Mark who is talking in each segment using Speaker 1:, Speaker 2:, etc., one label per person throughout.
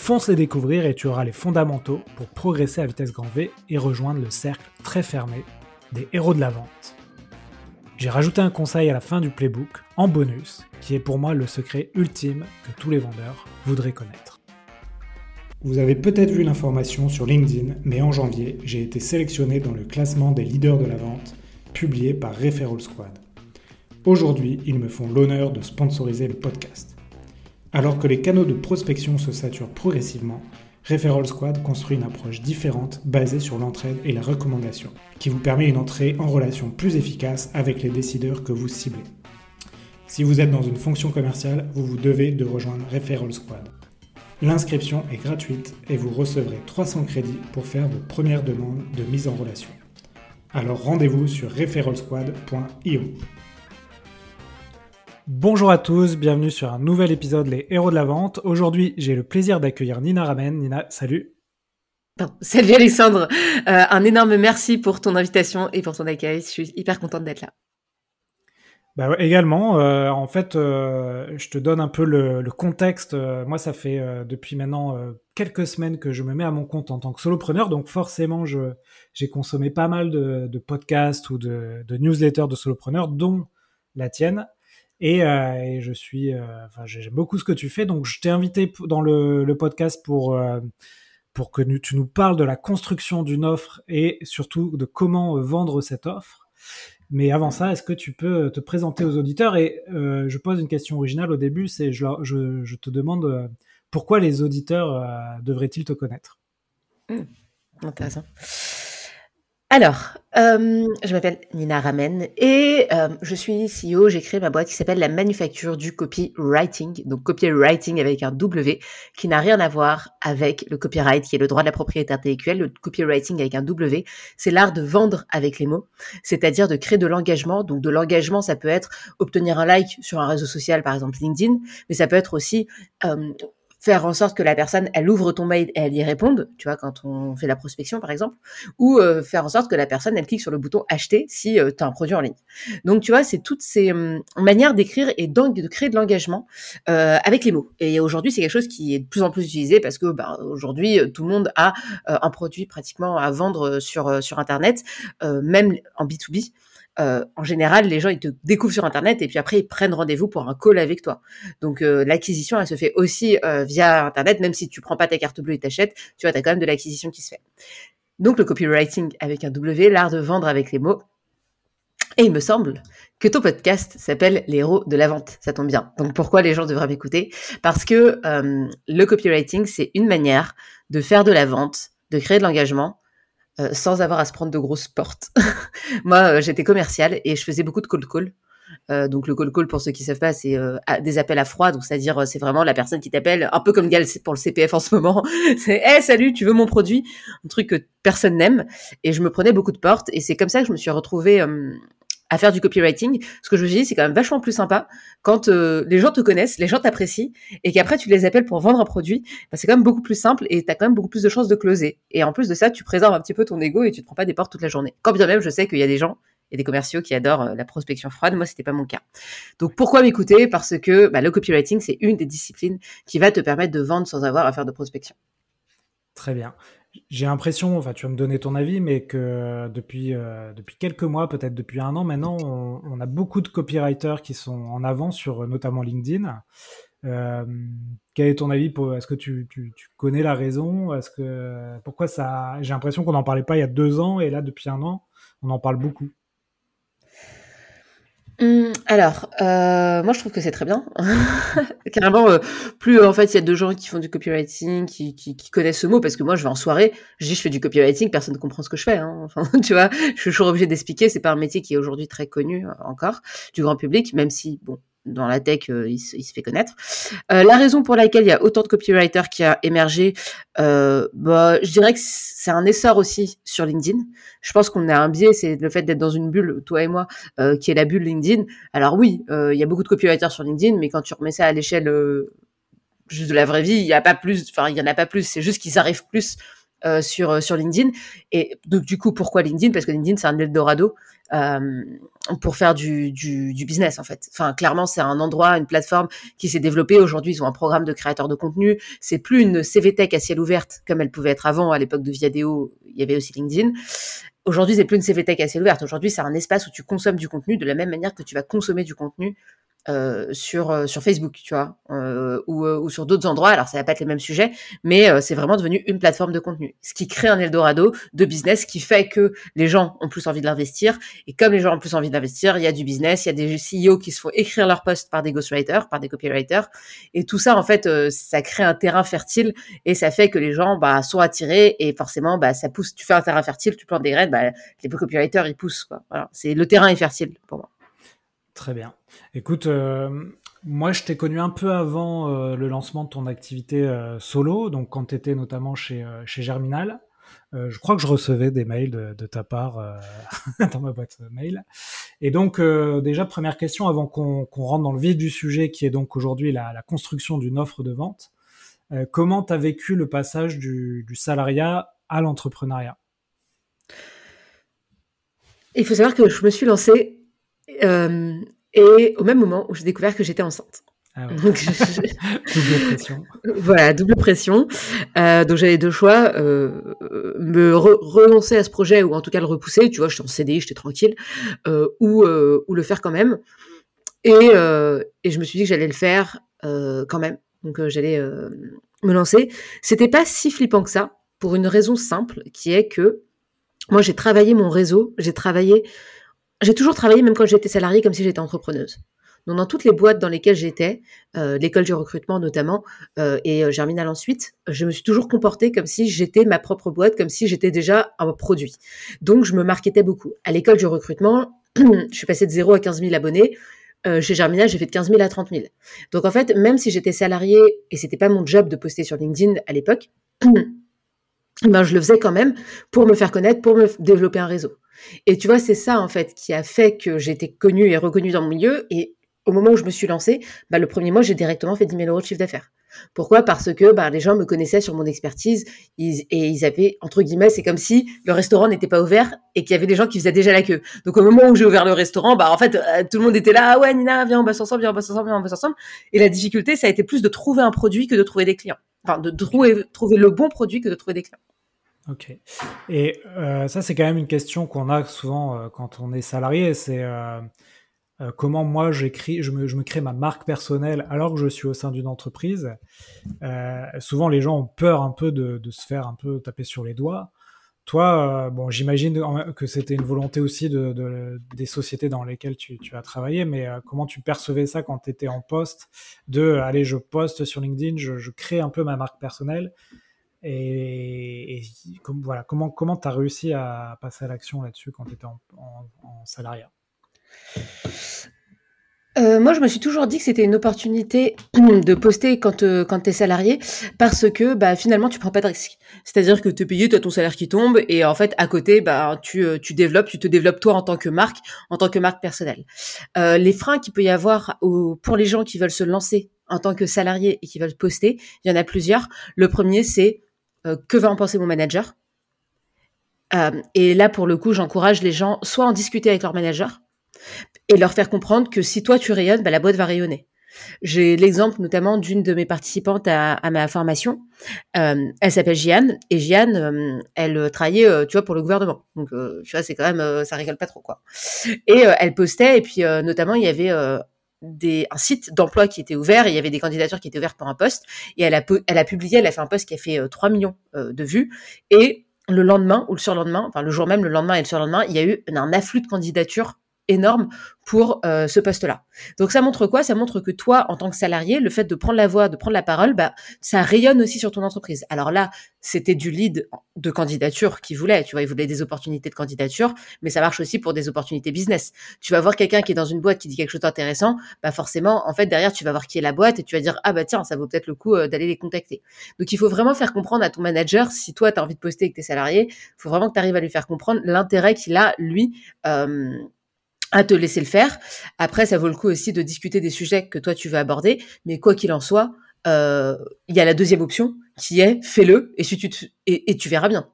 Speaker 1: Fonce les découvrir et tu auras les fondamentaux pour progresser à vitesse grand V et rejoindre le cercle très fermé des héros de la vente. J'ai rajouté un conseil à la fin du playbook, en bonus, qui est pour moi le secret ultime que tous les vendeurs voudraient connaître. Vous avez peut-être vu l'information sur LinkedIn, mais en janvier, j'ai été sélectionné dans le classement des leaders de la vente, publié par Referral Squad. Aujourd'hui, ils me font l'honneur de sponsoriser le podcast. Alors que les canaux de prospection se saturent progressivement, Referral Squad construit une approche différente basée sur l'entraide et la recommandation, qui vous permet une entrée en relation plus efficace avec les décideurs que vous ciblez. Si vous êtes dans une fonction commerciale, vous vous devez de rejoindre Referral Squad. L'inscription est gratuite et vous recevrez 300 crédits pour faire vos premières demandes de mise en relation. Alors rendez-vous sur referralsquad.io. Bonjour à tous, bienvenue sur un nouvel épisode Les Héros de la Vente. Aujourd'hui, j'ai le plaisir d'accueillir Nina Ramen. Nina, salut.
Speaker 2: salut Alexandre, euh, un énorme merci pour ton invitation et pour ton accueil. Je suis hyper contente d'être là.
Speaker 1: Bah également, euh, en fait, euh, je te donne un peu le, contexte. moi, ça fait depuis maintenant quelques semaines que je me mets à mon compte en tant que solopreneur, donc forcément, j'ai consommé pas mal de, podcasts ou de, de newsletters de solopreneurs, dont la tienne. Et, euh, et, je suis, euh, enfin, j'aime beaucoup ce que tu fais. Donc, je t'ai invité dans le, podcast pour euh, pour que tu nous parles de la construction d'une offre et surtout de comment vendre cette offre. Mais avant ça, est-ce que tu peux te présenter aux auditeurs? Et je pose une question originale au début, c'est je, je, je, te demande pourquoi les auditeurs devraient-ils te connaître?
Speaker 2: Mmh, Intéressant. Alors, euh, je m'appelle Nina Ramen et euh, je suis CEO. J'ai créé ma boîte qui s'appelle la manufacture du copywriting. Donc copywriting avec un W qui n'a rien à voir avec le copyright qui est le droit de la propriété intellectuelle. Le copywriting avec un W, c'est l'art de vendre avec les mots, c'est-à-dire de créer de l'engagement. Donc de l'engagement, ça peut être obtenir un like sur un réseau social, par exemple LinkedIn, mais ça peut être aussi euh, faire en sorte que la personne, elle ouvre ton mail et elle y réponde, tu vois, quand on fait la prospection par exemple, ou euh, faire en sorte que la personne, elle clique sur le bouton acheter si euh, tu as un produit en ligne. Donc tu vois, c'est toutes ces hum, manières d'écrire et de créer de l'engagement euh, avec les mots. Et aujourd'hui, c'est quelque chose qui est de plus en plus utilisé parce que bah, aujourd'hui, tout le monde a un produit pratiquement à vendre sur sur Internet, même en B2B. Euh, en général, les gens ils te découvrent sur Internet et puis après ils prennent rendez-vous pour un call avec toi. Donc euh, l'acquisition, elle se fait aussi euh, via Internet, même si tu prends pas ta carte bleue et t'achètes, tu vois, as quand même de l'acquisition qui se fait. Donc le copywriting avec un W, l'art de vendre avec les mots. Et il me semble que ton podcast s'appelle Les héros de la vente. Ça tombe bien. Donc pourquoi les gens devraient m'écouter? Parce que le copywriting, c'est une manière de faire de la vente, de créer de l'engagement euh, sans avoir à se prendre de grosses portes. Moi, euh, j'étais commerciale et je faisais beaucoup de cold call. Euh, donc le call call, pour ceux qui savent pas, c'est des appels à froid. Donc c'est-à-dire, c'est vraiment la personne qui t'appelle, un peu comme Gal pour le CPF en ce moment. c'est, hey, salut, tu veux mon produit? Un truc que personne n'aime. Et je me prenais beaucoup de portes. Et c'est comme ça que je me suis retrouvée à faire du copywriting, ce que je me c'est quand même vachement plus sympa quand euh, les gens te connaissent, les gens t'apprécient, et qu'après tu les appelles pour vendre un produit, bah, c'est quand même beaucoup plus simple et tu as quand même beaucoup plus de chances de closer. Et en plus de ça, tu préserves un petit peu ton ego et tu te prends pas des portes toute la journée. Quand bien même, je sais qu'il y a des gens et des commerciaux qui adorent euh, la prospection froide. Moi, c'était pas mon cas. Donc, pourquoi m'écouter? Parce que bah, le copywriting, c'est une des disciplines qui va te permettre de vendre sans avoir à faire de prospection.
Speaker 1: Très bien j'ai l'impression, enfin tu vas me donner ton avis, mais que depuis, euh, depuis quelques mois, peut-être depuis un an maintenant, on, a beaucoup de copywriters qui sont en avant sur notamment LinkedIn. Euh, quel est ton avis Est-ce que tu, tu, tu, connais la raison? Est-ce que pourquoi ça J'ai l'impression qu'on n'en parlait pas il y a deux ans et là depuis un an, on en parle beaucoup.
Speaker 2: Mmh, alors, euh, moi je trouve que c'est très bien. Carrément, euh, plus en fait il y a deux gens qui font du copywriting, qui, qui, qui, connaissent ce mot, parce que moi je vais en soirée, je dis je fais du copywriting, personne ne comprend ce que je fais. Hein. Enfin, tu vois, je suis toujours obligée d'expliquer. C'est pas un métier qui est aujourd'hui très connu euh, encore du grand public, même si bon, dans la tech, il, il, se fait connaître. la raison pour laquelle il y a autant de copywriters qui a émergé, bah, je dirais que c'est un essor aussi sur LinkedIn. Je pense qu'on a un biais, c'est le fait d'être dans une bulle, toi et moi, qui est la bulle LinkedIn. Alors oui, il y a beaucoup de copywriters sur LinkedIn, mais quand tu remets ça à l'échelle juste de la vraie vie, il y a pas plus, enfin il y en a pas plus. C'est juste qu'ils arrivent plus euh, sur euh, sur LinkedIn. Et donc du coup, pourquoi LinkedIn? Parce que LinkedIn c'est un Eldorado euh, pour faire du, du, du, business en fait. Enfin, clairement, c'est un endroit, une plateforme qui s'est développée. Aujourd'hui, ils ont un programme de créateurs de contenu. C'est plus une CVTech à ciel ouvert comme elle pouvait être avant. À l'époque de Viadeo, il y avait aussi LinkedIn. Aujourd'hui, c'est plus une CVTech à ciel ouvert. Aujourd'hui, c'est un espace où tu consommes du contenu de la même manière que tu vas consommer du contenu euh, sur euh, sur Facebook, tu vois, euh, ou, ou, sur d'autres endroits. Alors ça va pas être les mêmes sujets, mais c'est vraiment devenu une plateforme de contenu, ce qui crée un Eldorado de business qui fait que les gens ont plus envie de l'investir. Et comme les gens ont plus envie d'investir, il y a du business, il y a des CEO qui se font écrire leurs posts par des ghostwriters, par des copywriters, et tout ça en fait, ça crée un terrain fertile et ça fait que les gens bah, sont attirés et forcément bah, ça pousse. Tu fais un terrain fertile, tu plantes des graines, bah, les copywriters ils poussent quoi. Voilà, c'est le terrain est fertile pour moi.
Speaker 1: Très bien. Écoute, euh, moi je t'ai connu un peu avant euh, le lancement de ton activité euh, solo, donc quand tu étais notamment chez, chez Germinal. je crois que je recevais des mails de, ta part dans ma boîte mail. Et donc déjà, première question avant qu'on rentre dans le vif du sujet qui est donc aujourd'hui la, construction d'une offre de vente. comment tu as vécu le passage du, du salariat à l'entrepreneuriat?
Speaker 2: Il faut savoir que je me suis lancée euh, et au même moment où j'ai découvert que j'étais enceinte.
Speaker 1: Ah double pression.
Speaker 2: Voilà, double pression. Euh, donc j'avais deux choix euh, me renoncer à ce projet ou en tout cas le repousser. Tu vois, j'étais en CDI, j'étais tranquille, euh, ou ou le faire quand même. Et et je me suis dit que j'allais le faire quand même. Donc j'allais me lancer. C'était pas si flippant que ça pour une raison simple, qui est que moi j'ai travaillé mon réseau, j'ai travaillé j'ai toujours travaillé, même quand j'étais salariée, comme si j'étais entrepreneuse. Donc, dans toutes les boîtes dans lesquelles j'étais, euh, l'école du recrutement notamment, euh, et euh, Germinal ensuite, je me suis toujours comportée comme si j'étais ma propre boîte, comme si j'étais déjà un produit. Donc, je me marketais beaucoup. À l'école du recrutement, je suis passée de 0 à 15 000 abonnés. Chez Germinal, j'ai fait de 15 000 à 30 000. Donc, en fait, même si j'étais salariée et c'était pas mon job de poster sur LinkedIn à l'époque, ben, je le faisais quand même pour me faire connaître, pour me développer un réseau. Et tu vois, c'est ça en fait qui a fait que j'étais connue et reconnue dans mon milieu. Et au moment où je me suis lancée, bah, le premier mois, j'ai directement fait 10 000 euros de chiffre d'affaires. Pourquoi? Parce que bah, les gens me connaissaient sur mon expertise et ils avaient, entre guillemets, c'est comme si le restaurant n'était pas ouvert et qu'il y avait des gens qui faisaient déjà la queue. Donc au moment où j'ai ouvert le restaurant, bah en fait, euh, tout le monde était là, ah ouais Nina, viens, on bosse ensemble, viens, on bosse ensemble, viens, on bosse ensemble. Et la difficulté, ça a été plus de trouver un produit que de trouver des clients. Enfin, de trouver, trouver le bon produit que de trouver des clients.
Speaker 1: Ok. Et euh, ça, c'est quand même une question qu'on a souvent euh, quand on est salarié. C'est euh, comment moi j'écris, je me, crée ma marque personnelle alors que je suis au sein d'une entreprise. souvent, les gens ont peur un peu de, se faire un peu taper sur les doigts. Toi, bon, j'imagine que c'était une volonté aussi de, de, des sociétés dans lesquelles tu, as travaillé, mais comment tu percevais ça quand tu étais en poste De, allez, je poste sur LinkedIn, je crée un peu ma marque personnelle. Et, voilà, comment comment tu as réussi à passer à l'action là-dessus quand tu étais en, en, salariat?
Speaker 2: Euh, moi, je me suis toujours dit que c'était une opportunité de poster quand, euh, quand tu es salarié parce que bah, finalement, tu prends pas de risque. C'est-à-dire que tu es payé, tu as ton salaire qui tombe et en fait, à côté, bah, tu, euh, tu développes, tu te développes toi en tant que marque, en tant que marque personnelle. les freins qu'il peut y avoir pour les gens qui veulent se lancer en tant que salarié et qui veulent poster, il y en a plusieurs. Le premier, c'est euh, que va en penser mon manager? Euh, Et là, pour le coup, j'encourage les gens soit en discuter avec leur manager et leur faire comprendre que si toi tu rayonnes, bah, la boîte va rayonner. J'ai l'exemple notamment d'une de mes participantes à, ma formation. Euh, elle s'appelle Jeanne et Jeanne, elle travaillait, tu vois, pour le gouvernement. Donc, tu vois, ça rigole pas trop. Et elle postait et puis notamment il y avait des, un site d'emploi qui était ouvert il y avait des candidatures qui étaient ouvertes pour un poste. Et elle a, elle a publié, elle a fait un poste qui a fait 3 euh, millions euh, de vues. Et le lendemain ou le surlendemain, enfin le jour même, le lendemain et le surlendemain, il y a eu un afflux de candidatures énorme pour euh, ce poste-là. Donc ça montre quoi? Ça montre que toi, en tant que salarié, le fait de prendre la voix, de prendre la parole, bah, ça rayonne aussi sur ton entreprise. Alors là, c'était du lead de candidature qu'il voulait. Tu vois, il voulait des opportunités de candidature, mais ça marche aussi pour des opportunités business. Tu vas voir quelqu'un qui est dans une boîte qui dit quelque chose d'intéressant, bah forcément, en fait, derrière, tu vas voir qui est la boîte et tu vas dire ah bah tiens, ça vaut peut-être le coup euh, d'aller les contacter. Donc il faut vraiment faire comprendre à ton manager si toi tu as envie de poster avec tes salariés, il faut vraiment que tu arrives à lui faire comprendre l'intérêt qu'il a lui. Euh, à te laisser le faire. Après, ça vaut le coup aussi de discuter des sujets que toi tu veux aborder, mais quoi qu'il en soit, euh, il y a la deuxième option qui est fais-le et, si tu et, tu verras bien.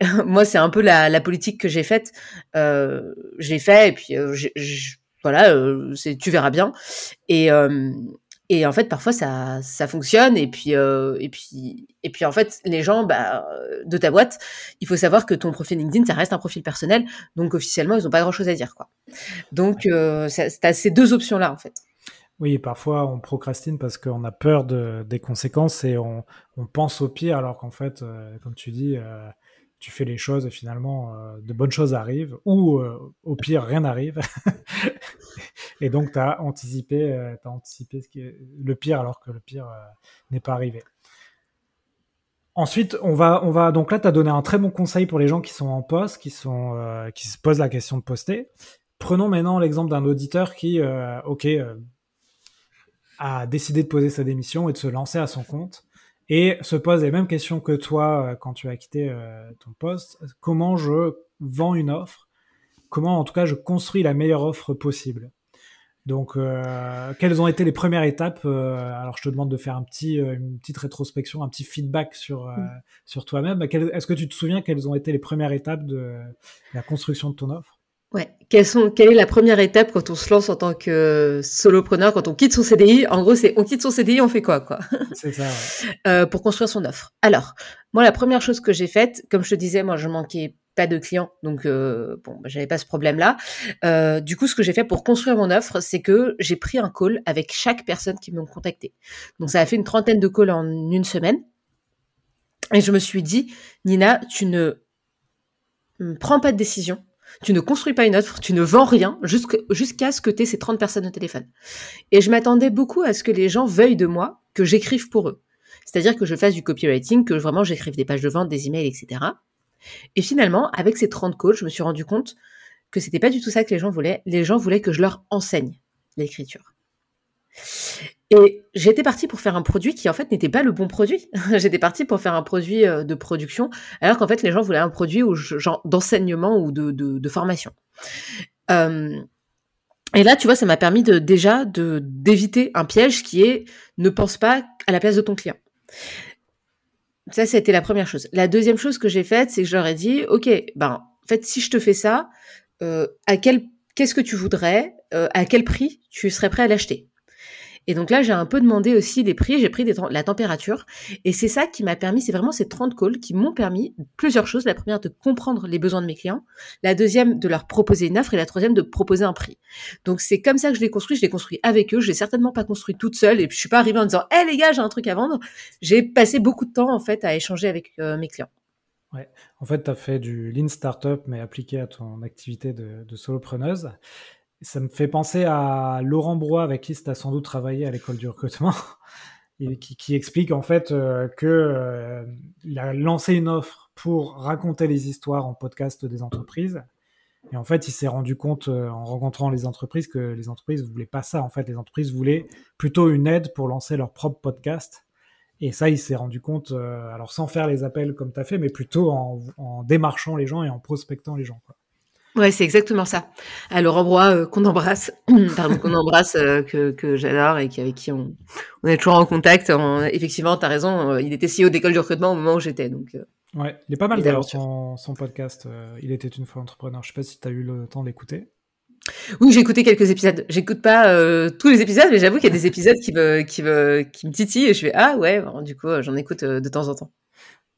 Speaker 2: Moi, c'est un peu la, politique que j'ai faite. Euh, j'ai fait et puis euh, voilà, c'est tu verras bien. Et et en fait, parfois ça, ça fonctionne. Et puis, euh, et puis, et puis en fait, les gens bah, de ta boîte, il faut savoir que ton profil LinkedIn, ça reste un profil personnel. Donc officiellement, ils n'ont pas grand-chose à dire, quoi. Donc, euh, as ces deux options-là, en fait.
Speaker 1: Oui, parfois on procrastine parce qu'on a peur de, des conséquences et on, on pense au pire, alors qu'en fait, euh, comme tu dis, euh, tu fais les choses et finalement euh, de bonnes choses arrivent ou au pire rien n'arrive. Et donc, tu as anticipé, euh, anticipé le pire alors que le pire euh, n'est pas arrivé. Ensuite, on va, on va donc là, tu as donné un très bon conseil pour les gens qui sont en poste, qui, sont, euh, qui se posent la question de poster. Prenons maintenant l'exemple d'un auditeur qui, a décidé de poser sa démission et de se lancer à son compte et se pose les mêmes questions que toi quand tu as quitté ton poste. Comment je vends une offre? Comment, en tout cas, je construis la meilleure offre possible? Donc, euh, quelles ont été les premières étapes euh, Alors, je te demande de faire un petit, euh, une petite rétrospection, un petit feedback sur, mm. sur toi-même. Est-ce que tu te souviens quelles ont été les premières étapes de la construction de ton offre?
Speaker 2: Ouais. Quelles sont, quelle est la première étape quand on se lance en tant que solopreneur, quand on quitte son CDI En gros, c'est on quitte son CDI, on fait quoi, quoi?
Speaker 1: C'est ça.
Speaker 2: Ouais. pour construire son offre. Alors, moi, la première chose que j'ai faite, comme je te disais, moi, je manquais pas de clients, donc euh, bon, bah, j'avais pas ce problème-là. Euh, du coup, ce que j'ai fait pour construire mon offre, c'est que j'ai pris un call avec chaque personne qui m'a contacté. Donc, ça a fait une trentaine de calls en une semaine. Et je me suis dit, Nina, tu ne prends pas de décision, tu ne construis pas une offre, tu ne vends rien jusqu'à ce que tu aies ces 30 personnes au téléphone. Et je m'attendais beaucoup à ce que les gens veuillent de moi que j'écrive pour eux. C'est-à-dire que je fasse du copywriting, que vraiment j'écrive des pages de vente, des emails, etc. Et finalement, avec ces 30 calls, je me suis rendu compte que c'était pas du tout ça que les gens voulaient. Les gens voulaient que je leur enseigne l'écriture. Et j'étais partie pour faire un produit qui en fait n'était pas le bon produit. j'étais partie pour faire un produit euh, de production, alors qu'en fait les gens voulaient un produit d'enseignement ou de, formation. Euh, et là, tu vois, ça m'a permis de déjà d'éviter un piège qui est ne pense pas à la place de ton client. Ça, c'était la première chose. La deuxième chose que j'ai faite, c'est que ai dit, OK, ben, en fait, si je te fais ça, euh, à quel, qu'est-ce que tu voudrais, à quel prix tu serais prêt à l'acheter? Et donc là, j'ai un peu demandé aussi les prix, j'ai pris la température. Et c'est ça qui m'a permis, c'est vraiment ces 30 calls qui m'ont permis plusieurs choses. La première, de comprendre les besoins de mes clients. La deuxième, de leur proposer une offre. Et la troisième, de proposer un prix. Donc c'est comme ça que je l'ai construit. Je l'ai construit avec eux. Je l'ai certainement pas construit toute seule. Et je suis pas arrivée en disant, hé les gars, j'ai un truc à vendre. J'ai passé beaucoup de temps, en fait, à échanger avec euh, mes clients.
Speaker 1: Ouais. En fait, tu as fait du Lean Startup, mais appliqué à ton activité de, de solopreneuse. Ça me fait penser à Laurent Brois, avec qui tu as sans doute travaillé à l'école du recrutement, et qui, explique en fait euh, que euh, il a lancé une offre pour raconter les histoires en podcast des entreprises. Et en fait, il s'est rendu compte euh, en rencontrant les entreprises que les entreprises voulaient pas ça. En fait, les entreprises voulaient plutôt une aide pour lancer leur propre podcast. Et ça, il s'est rendu compte, alors sans faire les appels comme tu as fait, mais plutôt en, en, démarchant les gens et en prospectant les gens. Quoi.
Speaker 2: Ouais, c'est exactement ça. Alors, Ambrois, euh, qu'on embrasse, pardon, qu'on embrasse, euh, que, que j'adore et qui, avec qui on, on est toujours en contact. effectivement, tu as raison, euh, il était CEO d'école du recrutement au moment où j'étais. Donc,
Speaker 1: ouais, il est pas mal d'ailleurs son, son, podcast. il était une fois entrepreneur. Je sais pas si tu as eu le temps d'écouter.
Speaker 2: Oui, j'ai écouté quelques épisodes. J'écoute pas tous les épisodes, mais j'avoue qu'il y a des épisodes qui me, qui me, qui me titillent et je fais ah ouais. du coup, j'en écoute de temps en temps.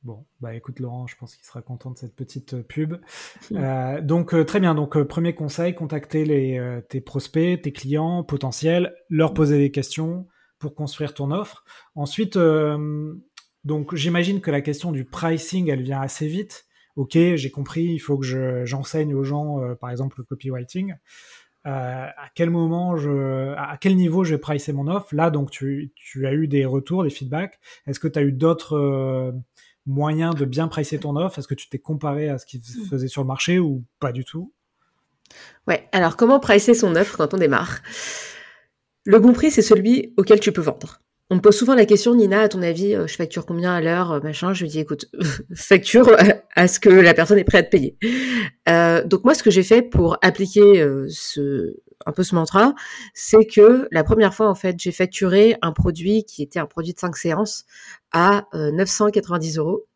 Speaker 1: Bon, bah écoute Laurent, je pense qu'il sera content de cette petite euh, pub. Euh, donc euh, très bien, donc premier conseil, contacter les, tes prospects, tes clients potentiels, leur poser des questions pour construire ton offre. Ensuite, donc j'imagine que la question du pricing, elle vient assez vite. ok, j'ai compris, il faut que j'enseigne aux gens, euh, par exemple, le copywriting. Euh, à quel moment je, à quel niveau je vais pricer mon offre? Là, donc, tu, tu as eu des retours, des feedbacks. Est-ce que tu as eu d'autres euh, moyens de bien pricer ton offre? Est-ce que tu t'es comparé à ce qui se faisait sur le marché ou pas du tout?
Speaker 2: Ouais. Alors, comment pricer son offre quand on démarre? Le bon prix, c'est celui auquel tu peux vendre. On me pose souvent la question, Nina, à ton avis, euh, je facture combien à l'heure, euh, machin? Je lui dis, écoute, facture à ce que la personne est prête à te payer. Euh, donc moi, ce que j'ai fait pour appliquer ce, un peu ce mantra, c'est que la première fois, en fait, j'ai facturé un produit qui était un produit de 5 séances à 990 euros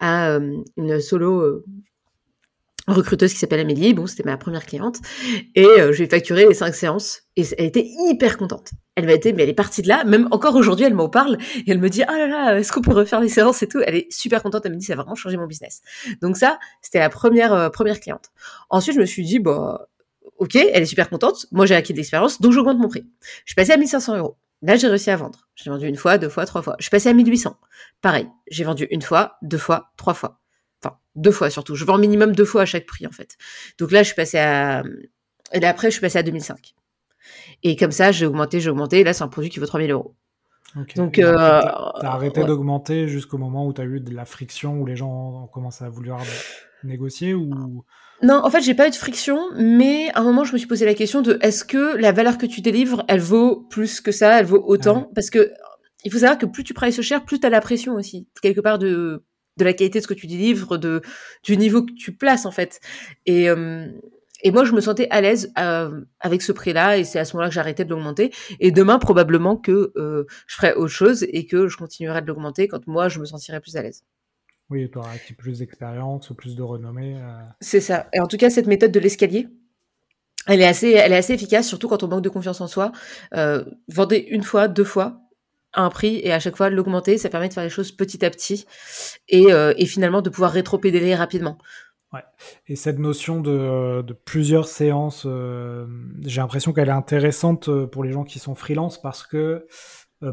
Speaker 2: à une solo recruteuse qui s'appelle Amélie. Bon, c'était ma première cliente. Et euh, je lui ai facturé les cinq séances. Et elle était hyper contente. Elle m'a été, mais elle est partie de là. Même encore aujourd'hui, elle m'en parle. Et elle me dit, ah là là, est-ce qu'on peut refaire les séances et tout? Elle est super contente. Elle me dit, ça a vraiment changé mon business. Donc ça, c'était la première, euh, première cliente. Ensuite, je me suis dit, bah, ok, elle est super contente. Moi, j'ai acquis de l'expérience. Donc, j'augmente mon prix. Je suis passée à 1500 euros. Là, j'ai réussi à vendre. J'ai vendu une fois, deux fois, trois fois. Je suis passée à 1800. Pareil. J'ai vendu une fois, deux fois, trois fois. Deux fois surtout. Je vends minimum deux fois à chaque prix, en fait. Donc là, je suis passée à... Et après, je suis passée à 2005. Et comme ça, j'ai augmenté, j'ai augmenté. Et là, c'est un produit qui vaut 3000 euros.
Speaker 1: Donc, euh, t'as arrêté d'augmenter jusqu'au moment où tu as eu de la friction, où les gens ont commencé à vouloir négocier ou
Speaker 2: Non, en fait, j'ai pas eu de friction, mais à un moment, je me suis posé la question de est-ce que la valeur que tu délivres, elle vaut plus que ça, elle vaut autant? Parce que il faut savoir que plus tu prices cher, plus tu as la pression aussi, quelque part de de la qualité de ce que tu délivres, de du niveau que tu places en fait. Et euh, et moi, je me sentais à l'aise euh, avec ce prix-là, et c'est à ce moment-là que j'arrêtais de l'augmenter. Et demain, probablement que euh, je ferai autre chose et que je continuerai de l'augmenter quand moi, je me sentirai plus à l'aise.
Speaker 1: Oui, tu auras plus d'expérience plus de renommée.
Speaker 2: C'est ça. Et en tout cas, cette méthode de l'escalier, elle est assez, elle est assez efficace, surtout quand on manque de confiance en soi. vendez une fois, deux fois, un prix et à chaque fois l'augmenter, ça permet de faire les choses petit à petit et, euh, et finalement de pouvoir rétro-pédaler rapidement.
Speaker 1: Ouais. Et cette notion de, de plusieurs séances, euh, j'ai l'impression qu'elle est intéressante euh, pour les gens qui sont freelance parce que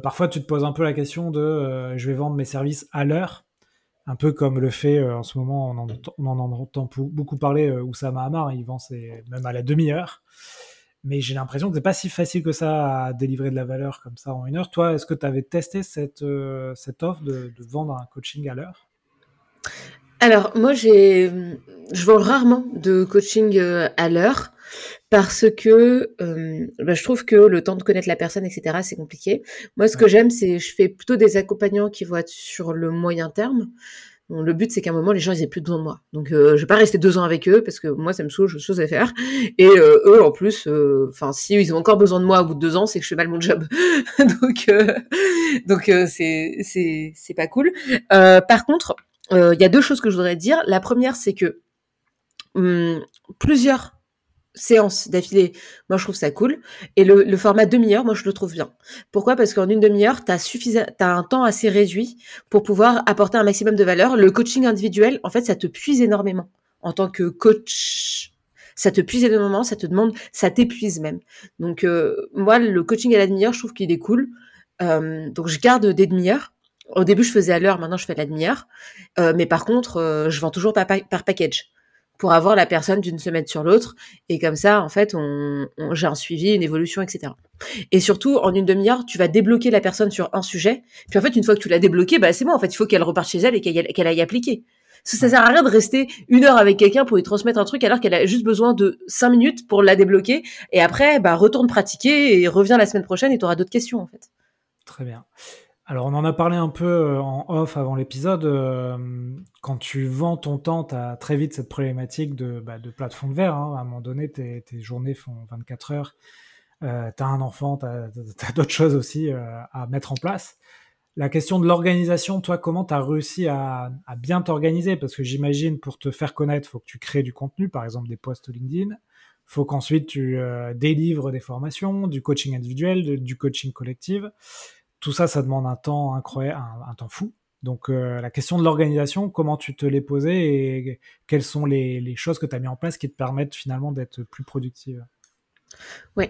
Speaker 1: parfois tu te poses un peu la question de je vais vendre mes services à l'heure, un peu comme le fait en ce moment, on en, entend beaucoup parler, Oussama Hamar, il vend même à la demi-heure mais j'ai l'impression que c'est pas si facile que ça à délivrer de la valeur comme ça en une heure. Toi, est-ce que tu avais testé cette, euh, cette offre de, vendre un coaching à l'heure?
Speaker 2: Alors, moi, j'ai, je vends rarement de coaching euh, à l'heure parce que euh, bah, je trouve que le temps de connaître la personne, etc., c'est compliqué. Moi, ce que j'aime, c'est je fais plutôt des accompagnants qui vont être sur le moyen terme le but, c'est qu'à un moment, les gens, ils aient plus besoin de moi. Donc, euh, je vais pas rester deux ans avec eux parce que moi, ça me saoule, j'ai choses à faire. Et euh, eux, en plus, euh, enfin, si ils ont encore besoin de moi au bout de deux ans, c'est que je fais mal mon job. donc, donc, c'est c'est c'est pas cool. par contre, il y a deux choses que je voudrais dire. La première, c'est que hum, plusieurs séance d'affilée, moi je trouve ça cool. Et le, format demi-heure, moi je le trouve bien. Pourquoi? Parce qu'en une demi-heure, tu as, as un temps assez réduit pour pouvoir apporter un maximum de valeur. Le coaching individuel, en fait, ça te puise énormément. En tant que coach, ça te puise énormément, ça te demande, ça t'épuise même. Donc euh, moi, le coaching à la demi-heure, je trouve qu'il est cool. Euh, donc je garde des demi-heures. Au début, je faisais à l'heure, maintenant je fais à la demi-heure. Euh, mais par contre, je vends toujours par package pour avoir la personne d'une semaine sur l'autre. Et comme ça, en fait, on, j'ai un suivi, une évolution, etc. Et surtout, en une demi-heure, tu vas débloquer la personne sur un sujet. Puis en fait, une fois que tu l'as débloqué, bah, c'est bon. En fait, il faut qu'elle reparte chez elle et qu'elle, aille appliquer. Ça, ça sert à rien de rester une heure avec quelqu'un pour lui transmettre un truc alors qu'elle a juste besoin de cinq minutes pour la débloquer. Et après, bah, retourne pratiquer et reviens la semaine prochaine et tu auras d'autres questions, en fait.
Speaker 1: Très bien. Alors, on en a parlé un peu euh, en off avant l'épisode. Euh, quand tu vends ton temps, tu as très vite cette problématique de, bah, de de verre. Hein. À un moment donné, tes, journées font 24 heures. Euh, tu as un enfant, tu as, d'autres choses aussi à mettre en place. La question de l'organisation, toi, comment tu as réussi à, bien t'organiser? Parce que j'imagine, pour te faire connaître, faut que tu crées du contenu, par exemple des posts LinkedIn. Faut qu'ensuite tu délivres des formations, du coaching individuel, du coaching collectif tout ça, ça demande un temps incroyable, un, temps fou. Donc euh, la question de l'organisation, comment tu te l'es posé et quelles sont les, choses que tu as mis en place qui te permettent finalement d'être plus productive?
Speaker 2: Oui.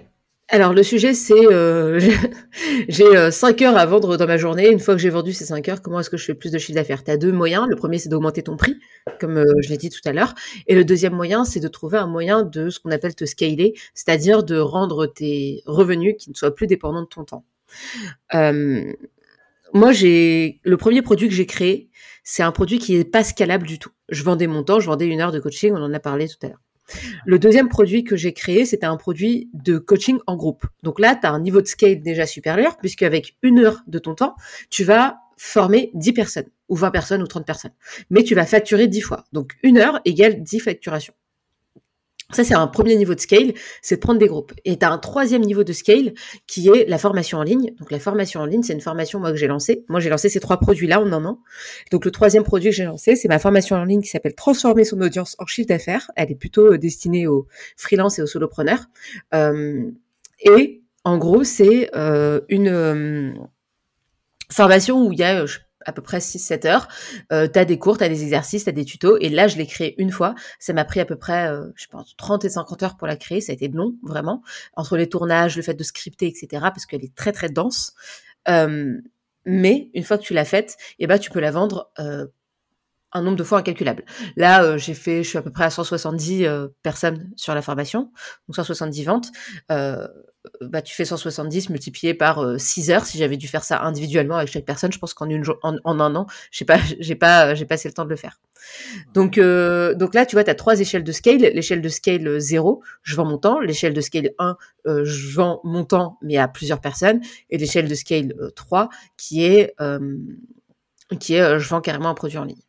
Speaker 2: alors le sujet c'est euh, j'ai 5 heures à vendre dans ma journée. Une fois que j'ai vendu ces 5 heures, comment est-ce que je fais plus de chiffre d'affaires? Tu as deux moyens. Le premier c'est d'augmenter ton prix, comme je l'ai dit tout à l'heure. Et le deuxième moyen c'est de trouver un moyen de ce qu'on appelle te scaler, c'est-à-dire de rendre tes revenus qui ne soient plus dépendants de ton temps. Moi j'ai le premier produit que j'ai créé, c'est un produit qui est pas scalable du tout. Je vendais mon temps, je vendais une heure de coaching, on en a parlé tout à l'heure. Le deuxième produit que j'ai créé, c'était un produit de coaching en groupe. Donc là, tu as un niveau de scale déjà supérieur, puisque avec une heure de ton temps, tu vas former 10 personnes, ou 20 personnes, ou 30 personnes. Mais tu vas facturer 10 fois. Donc une heure égale 10 facturations. Ça, c'est un premier niveau de scale, c'est de prendre des groupes. Et tu as un troisième niveau de scale qui est la formation en ligne. Donc la formation en ligne, c'est une formation moi que j'ai lancée. Moi, j'ai lancé ces trois produits-là en un an. Donc le troisième produit que j'ai lancé, c'est ma formation en ligne qui s'appelle Transformer son audience en chiffre d'affaires. Elle est plutôt euh, destinée aux freelances et aux solopreneurs. Euh, et en gros, c'est euh, une formation où il y a, à peu près 6-7 heures. Euh, tu as des cours, tu as des exercices, tu as des tutos. Et là, je l'ai créé une fois. Ça m'a pris à peu près, euh, je pense, 30 et 50 heures pour la créer. Ça a été long, vraiment. Entre les tournages, le fait de scripter, etc. Parce qu'elle est très, très dense. Euh, mais une fois que tu l'as faite, eh ben, tu peux la vendre euh, un nombre de fois incalculable. Là, euh, j'ai fait, je suis à peu près à 170 euh, personnes sur la formation, donc 170 ventes. Euh, bah, tu fais 170 multiplié par 6 heures. Si j'avais dû faire ça individuellement avec chaque personne, je pense qu'en une en, en, un an, j'ai pas, j'ai pas, j'ai passé le temps de le faire. Donc, donc là, tu vois, tu as trois échelles de scale. L'échelle de scale 0, je vends mon temps. L'échelle de scale 1, je vends mon temps, mais à plusieurs personnes. Et l'échelle de scale 3, qui est, qui est, je vends carrément un produit en ligne.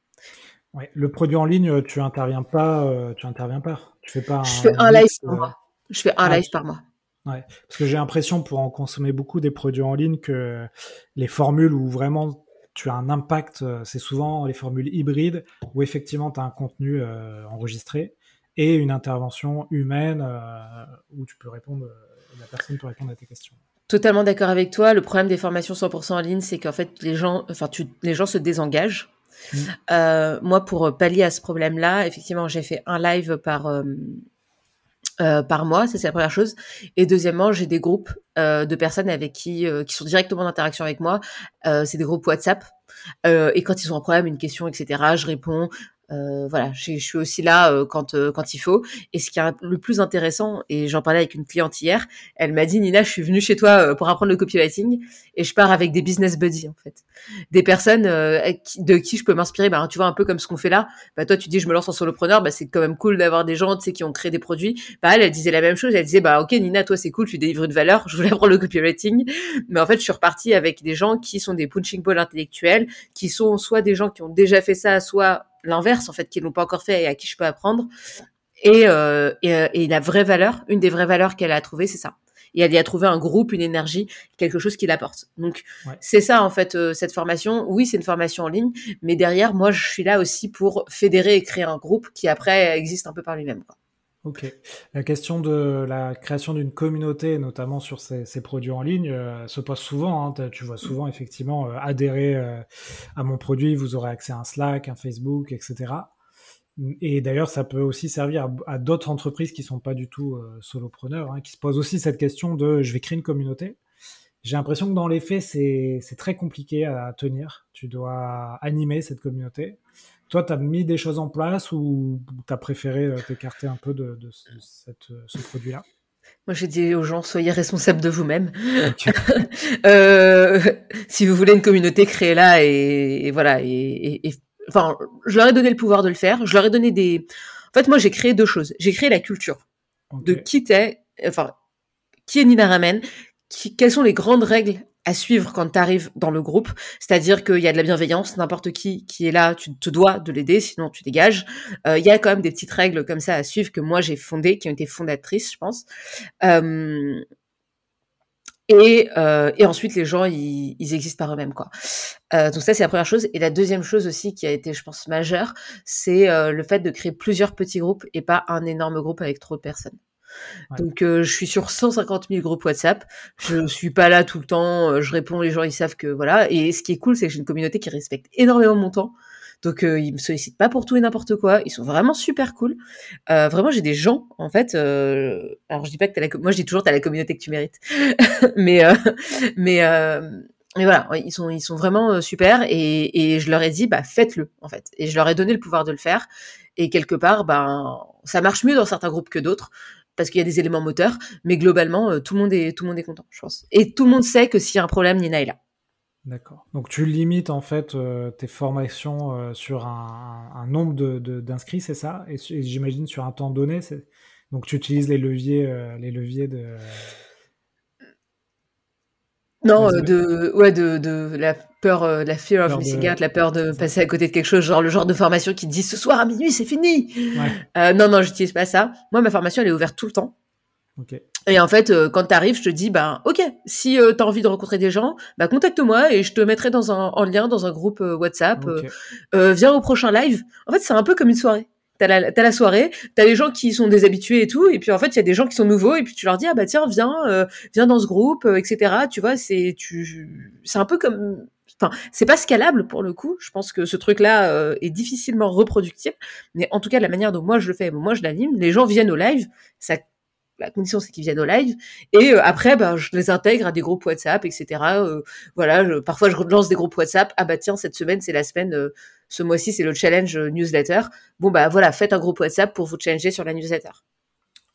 Speaker 1: Ouais, le produit en ligne, tu interviens pas, euh, tu interviens pas. Tu fais pas.
Speaker 2: Je fais un live par euh, mois. Je fais un ah, live par mois.
Speaker 1: Ouais, parce que j'ai l'impression pour en consommer beaucoup des produits en ligne que les formules où vraiment tu as un impact, euh, c'est souvent les formules hybrides où effectivement tu as un contenu enregistré et une intervention humaine où tu peux répondre, la personne peut répondre à tes questions.
Speaker 2: Totalement d'accord avec toi. Le problème des formations 100% en ligne, c'est qu'en fait les gens, enfin tu, les gens se désengagent Mm. Euh, moi, pour pallier à ce problème-là, effectivement, j'ai fait un live par euh, euh, par mois, ça c'est la première chose. Et deuxièmement, j'ai des groupes de personnes avec qui qui sont directement en interaction avec moi. c'est des groupes WhatsApp. et quand ils ont un problème, une question, etc., je réponds. Euh, voilà, je, suis aussi là euh, quand euh, quand il faut. Et ce qui est le plus intéressant, et j'en parlais avec une cliente hier, elle m'a dit Nina, je suis venue chez toi pour apprendre le copywriting et je pars avec des business buddies en fait, des personnes de qui je peux m'inspirer. Bah, tu vois un peu comme ce qu'on fait là. Bah toi tu dis je me lance en solopreneur, bah c'est quand même cool d'avoir des gens tu sais qui ont créé des produits. Bah elle, elle disait la même chose. Elle disait bah ok Nina, toi c'est cool, tu délivres de valeur. Je voulais apprendre le copywriting, mais en fait je suis repartie avec des gens qui sont des punching balls intellectuels, qui sont soit des gens qui ont déjà fait ça, soit l'inverse en fait qu'ils n'ont pas encore fait et à qui je peux apprendre. Et, euh, euh, et, la vraie valeur, une des vraies valeurs qu'elle a trouvées, c'est ça. Et elle y a trouvé un groupe, une énergie, quelque chose qui l'apporte. Donc c'est ça en fait euh, cette formation. Oui, c'est une formation en ligne, mais derrière, moi, je suis là aussi pour fédérer et créer un groupe qui après existe un peu par lui-même.
Speaker 1: Ok. La question de la création d'une communauté, notamment sur ces, produits en ligne, euh, se pose souvent. Hein. Tu vois souvent effectivement euh, adhérer euh, à mon produit, vous aurez accès à un Slack, un Facebook, etc. Et d'ailleurs, ça peut aussi servir à, d'autres entreprises qui sont pas du tout solopreneurs, hein, qui se posent aussi cette question de je vais créer une communauté. J'ai l'impression que dans les faits, c'est très compliqué à tenir. Tu dois animer cette communauté. Toi, tu as mis des choses en place ou tu as préféré euh, t'écarter un peu de, cette, euh, ce produit-là?
Speaker 2: Moi, j'ai dit aux gens, soyez responsables de vous-même. euh, si vous voulez une communauté, créez-la et, voilà. Et, enfin, je leur ai donné le pouvoir de le faire. Je leur ai donné des. En fait, moi, j'ai créé deux choses. J'ai créé la culture de qui t'es, enfin, qui est Nina Ramen, qui, quelles sont les grandes règles à suivre quand tu arrives dans le groupe, c'est-à-dire qu'il y a de la bienveillance, n'importe qui qui est là, tu te dois de l'aider, sinon tu dégages. Euh, il y a quand même des petites règles comme ça à suivre que moi j'ai fondées, qui ont été fondatrices, je pense. Euh, et, euh, et, ensuite, les gens, ils, existent par eux-mêmes, quoi. Donc ça, c'est la première chose. Et la deuxième chose aussi qui a été, je pense, majeure, c'est le fait de créer plusieurs petits groupes et pas un énorme groupe avec trop de personnes. Donc euh, je suis sur 150 000 groupes WhatsApp. Je suis pas là tout le temps. Je réponds, les gens ils savent que voilà. Et ce qui est cool, c'est que j'ai une communauté qui respecte énormément mon temps. Donc euh, ils me sollicitent pas pour tout et n'importe quoi. Ils sont vraiment super cool. Euh, vraiment, j'ai des gens en fait. Alors je dis pas que t'as la, moi je dis toujours t'as la communauté que tu mérites, mais mais mais voilà, ils sont ils sont vraiment super et, et je leur ai dit bah faites-le en fait et je leur ai donné le pouvoir de le faire et quelque part ben ça marche mieux dans certains groupes que d'autres parce qu'il y a des éléments moteurs, mais globalement tout le monde est tout le monde est content, je pense. Et tout le monde sait que s'il y a un problème, Nina est là.
Speaker 1: D'accord. Donc tu limites en fait euh, tes formations euh, sur un, nombre d'inscrits, de, c'est ça? Et, j'imagine sur un temps donné. Donc tu utilises les leviers, euh, les leviers de.
Speaker 2: Non, de, ouais, de, de la peur, la fear of missing out, la peur de passer à côté de quelque chose, genre le genre de formation qui te dit ce soir à minuit c'est fini. Ouais. non, non, j'utilise pas ça. Moi, ma formation elle est ouverte tout le temps. Et en fait, euh, quand tu arrives, je te dis, ben, ok, si euh, tu as envie de rencontrer des gens, bah, contacte-moi et je te mettrai dans un, en lien dans un groupe euh, WhatsApp. viens au prochain live. En fait, c'est un peu comme une soirée. T'as la, la soirée, t'as les gens qui sont des habitués et tout, et puis en fait, il y a des gens qui sont nouveaux, et puis tu leur dis, ah bah tiens, viens, viens dans ce groupe, etc. Tu vois, c'est tu, c'est un peu comme, enfin, c'est pas scalable pour le coup. Je pense que ce truc-là est difficilement reproductible, mais en tout cas, la manière dont moi je le fais, moi je l'anime, les gens viennent au live, ça la condition c'est qu'ils viennent au live. Et euh, après bah, je les intègre à des groupes WhatsApp etc euh, voilà parfois je relance des groupes WhatsApp. Ah bah tiens cette semaine c'est la semaine euh, ce mois-ci c'est le challenge newsletter. Bon bah voilà faites un groupe WhatsApp pour vous challenger sur la newsletter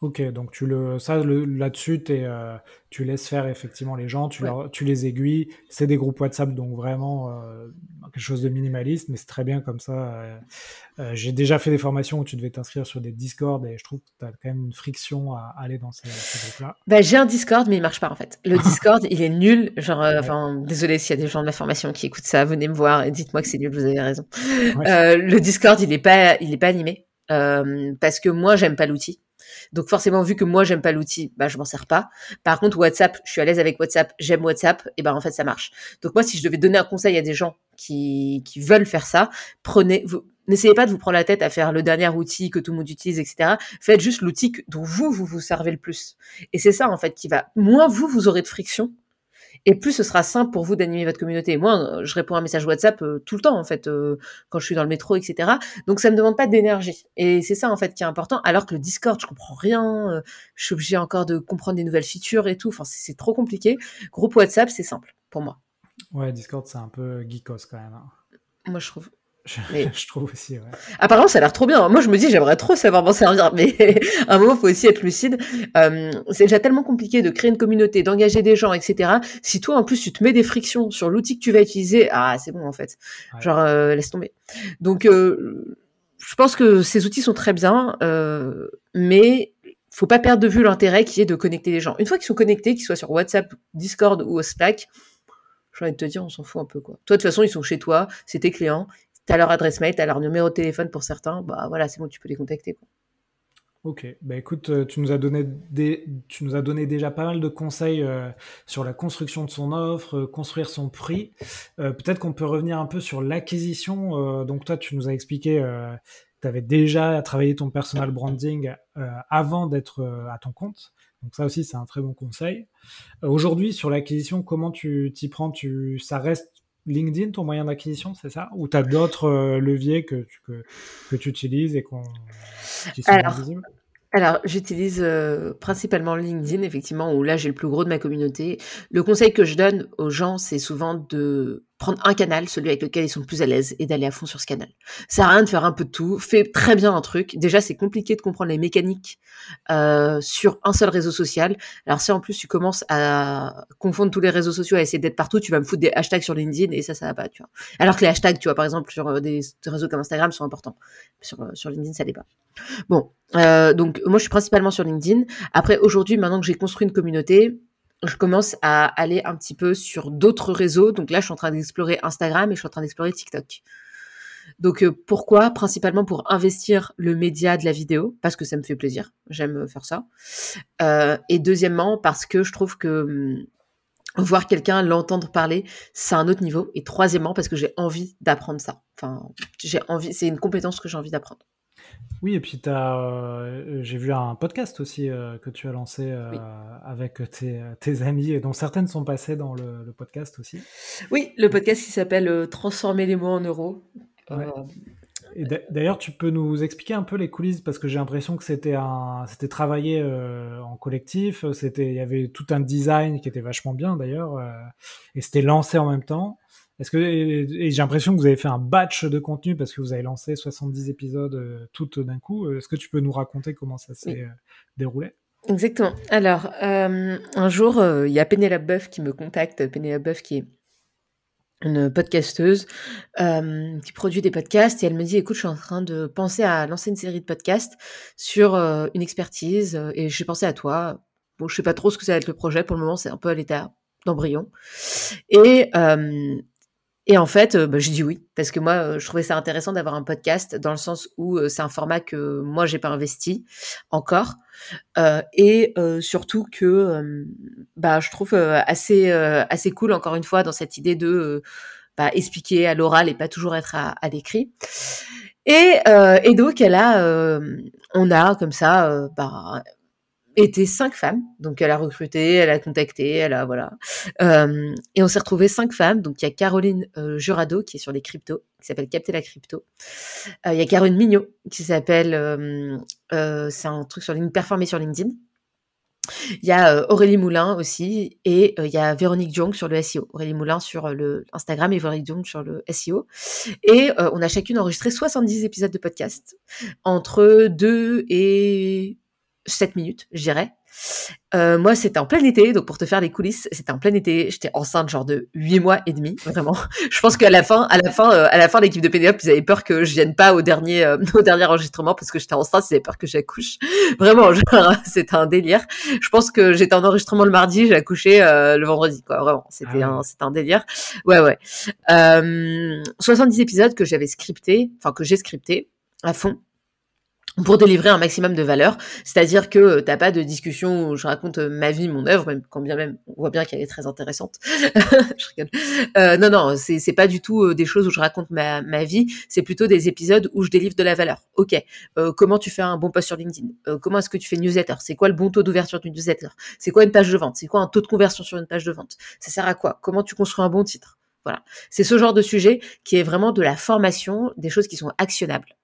Speaker 1: Ok, donc tu le, ça là-dessus, euh, tu laisses faire effectivement les gens, tu, tu les aiguilles. C'est des groupes WhatsApp, donc vraiment euh, quelque chose de minimaliste, mais c'est très bien comme ça. Euh, j'ai déjà fait des formations où tu devais t'inscrire sur des Discord et je trouve que tu as quand même une friction à aller dans ces, groupes-là.
Speaker 2: Bah, j'ai un Discord, mais il marche pas en fait. Le Discord, il est nul. Genre, enfin, désolé s'il y a des gens de ma formation qui écoutent ça, venez me voir et dites-moi que c'est nul, vous avez raison. le Discord, il est pas, il est pas animé. parce que moi, j'aime pas l'outil. Donc forcément, vu que moi j'aime pas l'outil, bah je m'en sers pas. Par contre, WhatsApp, je suis à l'aise avec WhatsApp, j'aime WhatsApp, et ben en fait ça marche. Donc moi, si je devais donner un conseil à des gens qui, qui veulent faire ça, prenez, vous, n'essayez pas de vous prendre la tête à faire le dernier outil que tout le monde utilise, etc. Faites juste l'outil dont vous vous vous servez le plus. Et c'est ça en fait qui va. Moins vous vous aurez de friction, et plus ce sera simple pour vous d'animer votre communauté. Moi, je réponds à un message WhatsApp euh, tout le temps, en fait, euh, quand je suis dans le métro, etc. Donc, ça ne me demande pas d'énergie. Et c'est ça, en fait, qui est important. Alors que le Discord, je comprends rien. Euh, je suis obligée encore de comprendre des nouvelles features et tout. Enfin, c'est trop compliqué. Groupe WhatsApp, c'est simple pour moi.
Speaker 1: Ouais, Discord, c'est un peu geekos quand même. Hein.
Speaker 2: Moi, je trouve.
Speaker 1: Je, trouve aussi, ouais.
Speaker 2: Apparemment, ça a l'air trop bien. Moi, je me dis, j'aimerais trop savoir m'en servir, mais à un moment, il faut aussi être lucide. Euh, c'est déjà tellement compliqué de créer une communauté, d'engager des gens, etc. Si toi, en plus, tu te mets des frictions sur l'outil que tu vas utiliser, ah, c'est bon, en fait. Genre, euh, laisse tomber. Donc, euh, je pense que ces outils sont très bien, mais faut pas perdre de vue l'intérêt qui est de connecter les gens. Une fois qu'ils sont connectés, qu'ils soient sur WhatsApp, Discord ou Slack, j'ai envie de te dire, on s'en fout un peu, quoi. Toi, de toute façon, ils sont chez toi, c'est tes clients, tu leur adresse mail, tu leur numéro de téléphone pour certains, bah voilà, c'est bon, tu peux les contacter.
Speaker 1: Ok, bah écoute, euh, tu nous as donné des, tu nous as donné déjà pas mal de conseils euh, sur la construction de son offre, euh, construire son prix. Peut-être qu'on peut revenir un peu sur l'acquisition. donc toi, tu nous as expliqué, tu avais déjà travaillé ton personal branding avant d'être à ton compte. Donc ça aussi, c'est un très bon conseil. Aujourd'hui, sur l'acquisition, comment tu t'y prends? Tu, Ça reste LinkedIn ton moyen d'acquisition, c'est ça? Ou tu as d'autres euh, leviers que, que, que, tu utilises et qu'on,
Speaker 2: qui sont alors, alors, j'utilise euh, principalement LinkedIn, effectivement, où là j'ai le plus gros de ma communauté. Le conseil que je donne aux gens, c'est souvent de prendre un canal, celui avec lequel ils sont le plus à l'aise, et d'aller à fond sur ce canal. Ça sert à rien de faire un peu de tout. Fais très bien un truc. Déjà, c'est compliqué de comprendre les mécaniques euh, sur un seul réseau social. Alors si en plus tu commences à confondre tous les réseaux sociaux, à essayer d'être partout, tu vas me foutre des hashtags sur LinkedIn et ça, ça va pas, tu vois. Alors que les hashtags, tu vois, par exemple, sur euh, des réseaux comme Instagram sont importants. Sur, euh, sur LinkedIn, ça l'est pas. Bon, euh, donc moi je suis principalement sur LinkedIn. Après, aujourd'hui, maintenant que j'ai construit une communauté, je commence à aller un petit peu sur d'autres réseaux. Donc là, je suis en train d'explorer Instagram et je suis en train d'explorer TikTok. Donc euh, pourquoi? Principalement pour investir le média de la vidéo, parce que ça me fait plaisir, j'aime faire ça. Euh, et deuxièmement, parce que je trouve que hum, voir quelqu'un l'entendre parler, c'est un autre niveau. Et troisièmement, parce que j'ai envie d'apprendre ça. Enfin, j'ai envie, c'est une compétence que j'ai envie d'apprendre.
Speaker 1: Oui, et puis euh, j'ai vu un podcast aussi euh, que tu as lancé euh, avec tes, amis, et dont certaines sont passées dans le, podcast aussi.
Speaker 2: Oui, le podcast qui s'appelle Transformer les mots en euros.
Speaker 1: D'ailleurs, tu peux nous expliquer un peu les coulisses parce que j'ai l'impression que c'était un, c'était travaillé en collectif. C'était, il y avait tout un design qui était vachement bien d'ailleurs, et c'était lancé en même temps. Est-ce que et j'ai l'impression que vous avez fait un batch de contenu parce que vous avez lancé 70 épisodes euh, tout d'un coup. Est-ce que tu peux nous raconter comment ça s'est euh, déroulé?
Speaker 2: Exactement. Alors, euh, un jour, il y a Pénélope Boeuf qui me contacte. Pénélope Boeuf qui est une podcasteuse qui produit des podcasts et elle me dit écoute je suis en train de penser à lancer une série de podcasts sur une expertise et j'ai pensé à toi bon je sais pas trop ce que ça va être le projet pour le moment c'est un peu à l'état d'embryon et et en fait, euh, bah, j'ai dit oui parce que moi, euh, je trouvais ça intéressant d'avoir un podcast dans le sens où euh, c'est un format que moi j'ai pas investi encore et surtout que bah je trouve assez assez cool encore une fois dans cette idée de bah, expliquer à l'oral et pas toujours être à, à l'écrit. Et, et donc elle a, on a comme ça, bah, étaient cinq femmes. Donc elle a recruté, elle a contacté, elle a voilà. Euh, et on s'est retrouvé cinq femmes. Donc il y a Caroline euh, Jurado qui est sur les cryptos, qui s'appelle Capter la crypto. Euh, il y a Caroline Mignot qui s'appelle, c'est un truc sur LinkedIn, performer sur LinkedIn. Il y a Aurélie Moulin aussi et il y a Véronique Jong sur le SEO. Aurélie Moulin sur le Instagram et Véronique Jong sur le SEO. Et on a chacune enregistré 70 épisodes de podcast entre 2 et 7 minutes, je dirais. Euh, moi, c'était en plein été, donc pour te faire les coulisses, c'était en plein été. J'étais enceinte genre de 8 mois et demi, vraiment. Je pense qu'à la fin, à la fin, euh, à la fin, l'équipe de Pénélope, ils avaient peur que je vienne pas au dernier, euh, au dernier enregistrement parce que j'étais enceinte, ils avaient peur que j'accouche. Vraiment, genre, c'était un délire. Je pense que j'étais en enregistrement le mardi, j'ai accouché le vendredi, quoi. Vraiment, c'était ah un, c'était un délire. Ouais, ouais. 70 épisodes que j'avais scripté, enfin que j'ai scripté à fond pour délivrer un maximum de valeur. C'est-à-dire que euh, t'as pas de discussion où je raconte euh, ma vie, mon œuvre, même quand bien même on voit bien qu'elle est très intéressante. je rigole. Euh, non, non, c'est, pas du tout des choses où je raconte ma, ma vie. C'est plutôt des épisodes où je délivre de la valeur. Ok, comment tu fais un bon post sur LinkedIn? Comment est-ce que tu fais une newsletter? C'est quoi le bon taux d'ouverture d'une newsletter? C'est quoi une page de vente? C'est quoi un taux de conversion sur une page de vente? Ça sert à quoi? Comment tu construis un bon titre? Voilà, c'est ce genre de sujet qui est vraiment de la formation, des choses qui sont actionnables.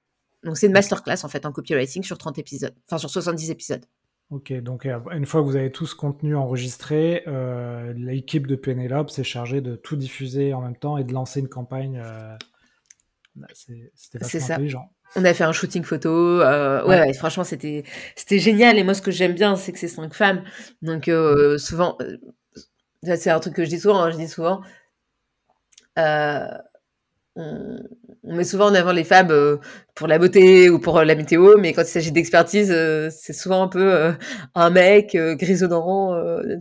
Speaker 2: Donc c'est une masterclass en fait en copywriting sur 30 épisodes, enfin sur 70 épisodes.
Speaker 1: Ok, donc euh, une fois que vous avez tout ce contenu enregistré, euh, l'équipe de Penelope s'est chargée de tout diffuser en même temps et de lancer une campagne. Euh, bah, c'était vachement intelligent.
Speaker 2: On a fait un shooting photo. ouais, ouais. franchement, c'était c'était génial. Et moi, ce que j'aime bien, c'est que c'est cinq femmes. Donc souvent, c'est un truc que je dis souvent. Hein, je dis souvent on, met souvent en avant les femmes euh, pour la beauté ou pour la météo, mais quand il s'agit d'expertise, euh, c'est souvent un peu euh, un mec grisonnant.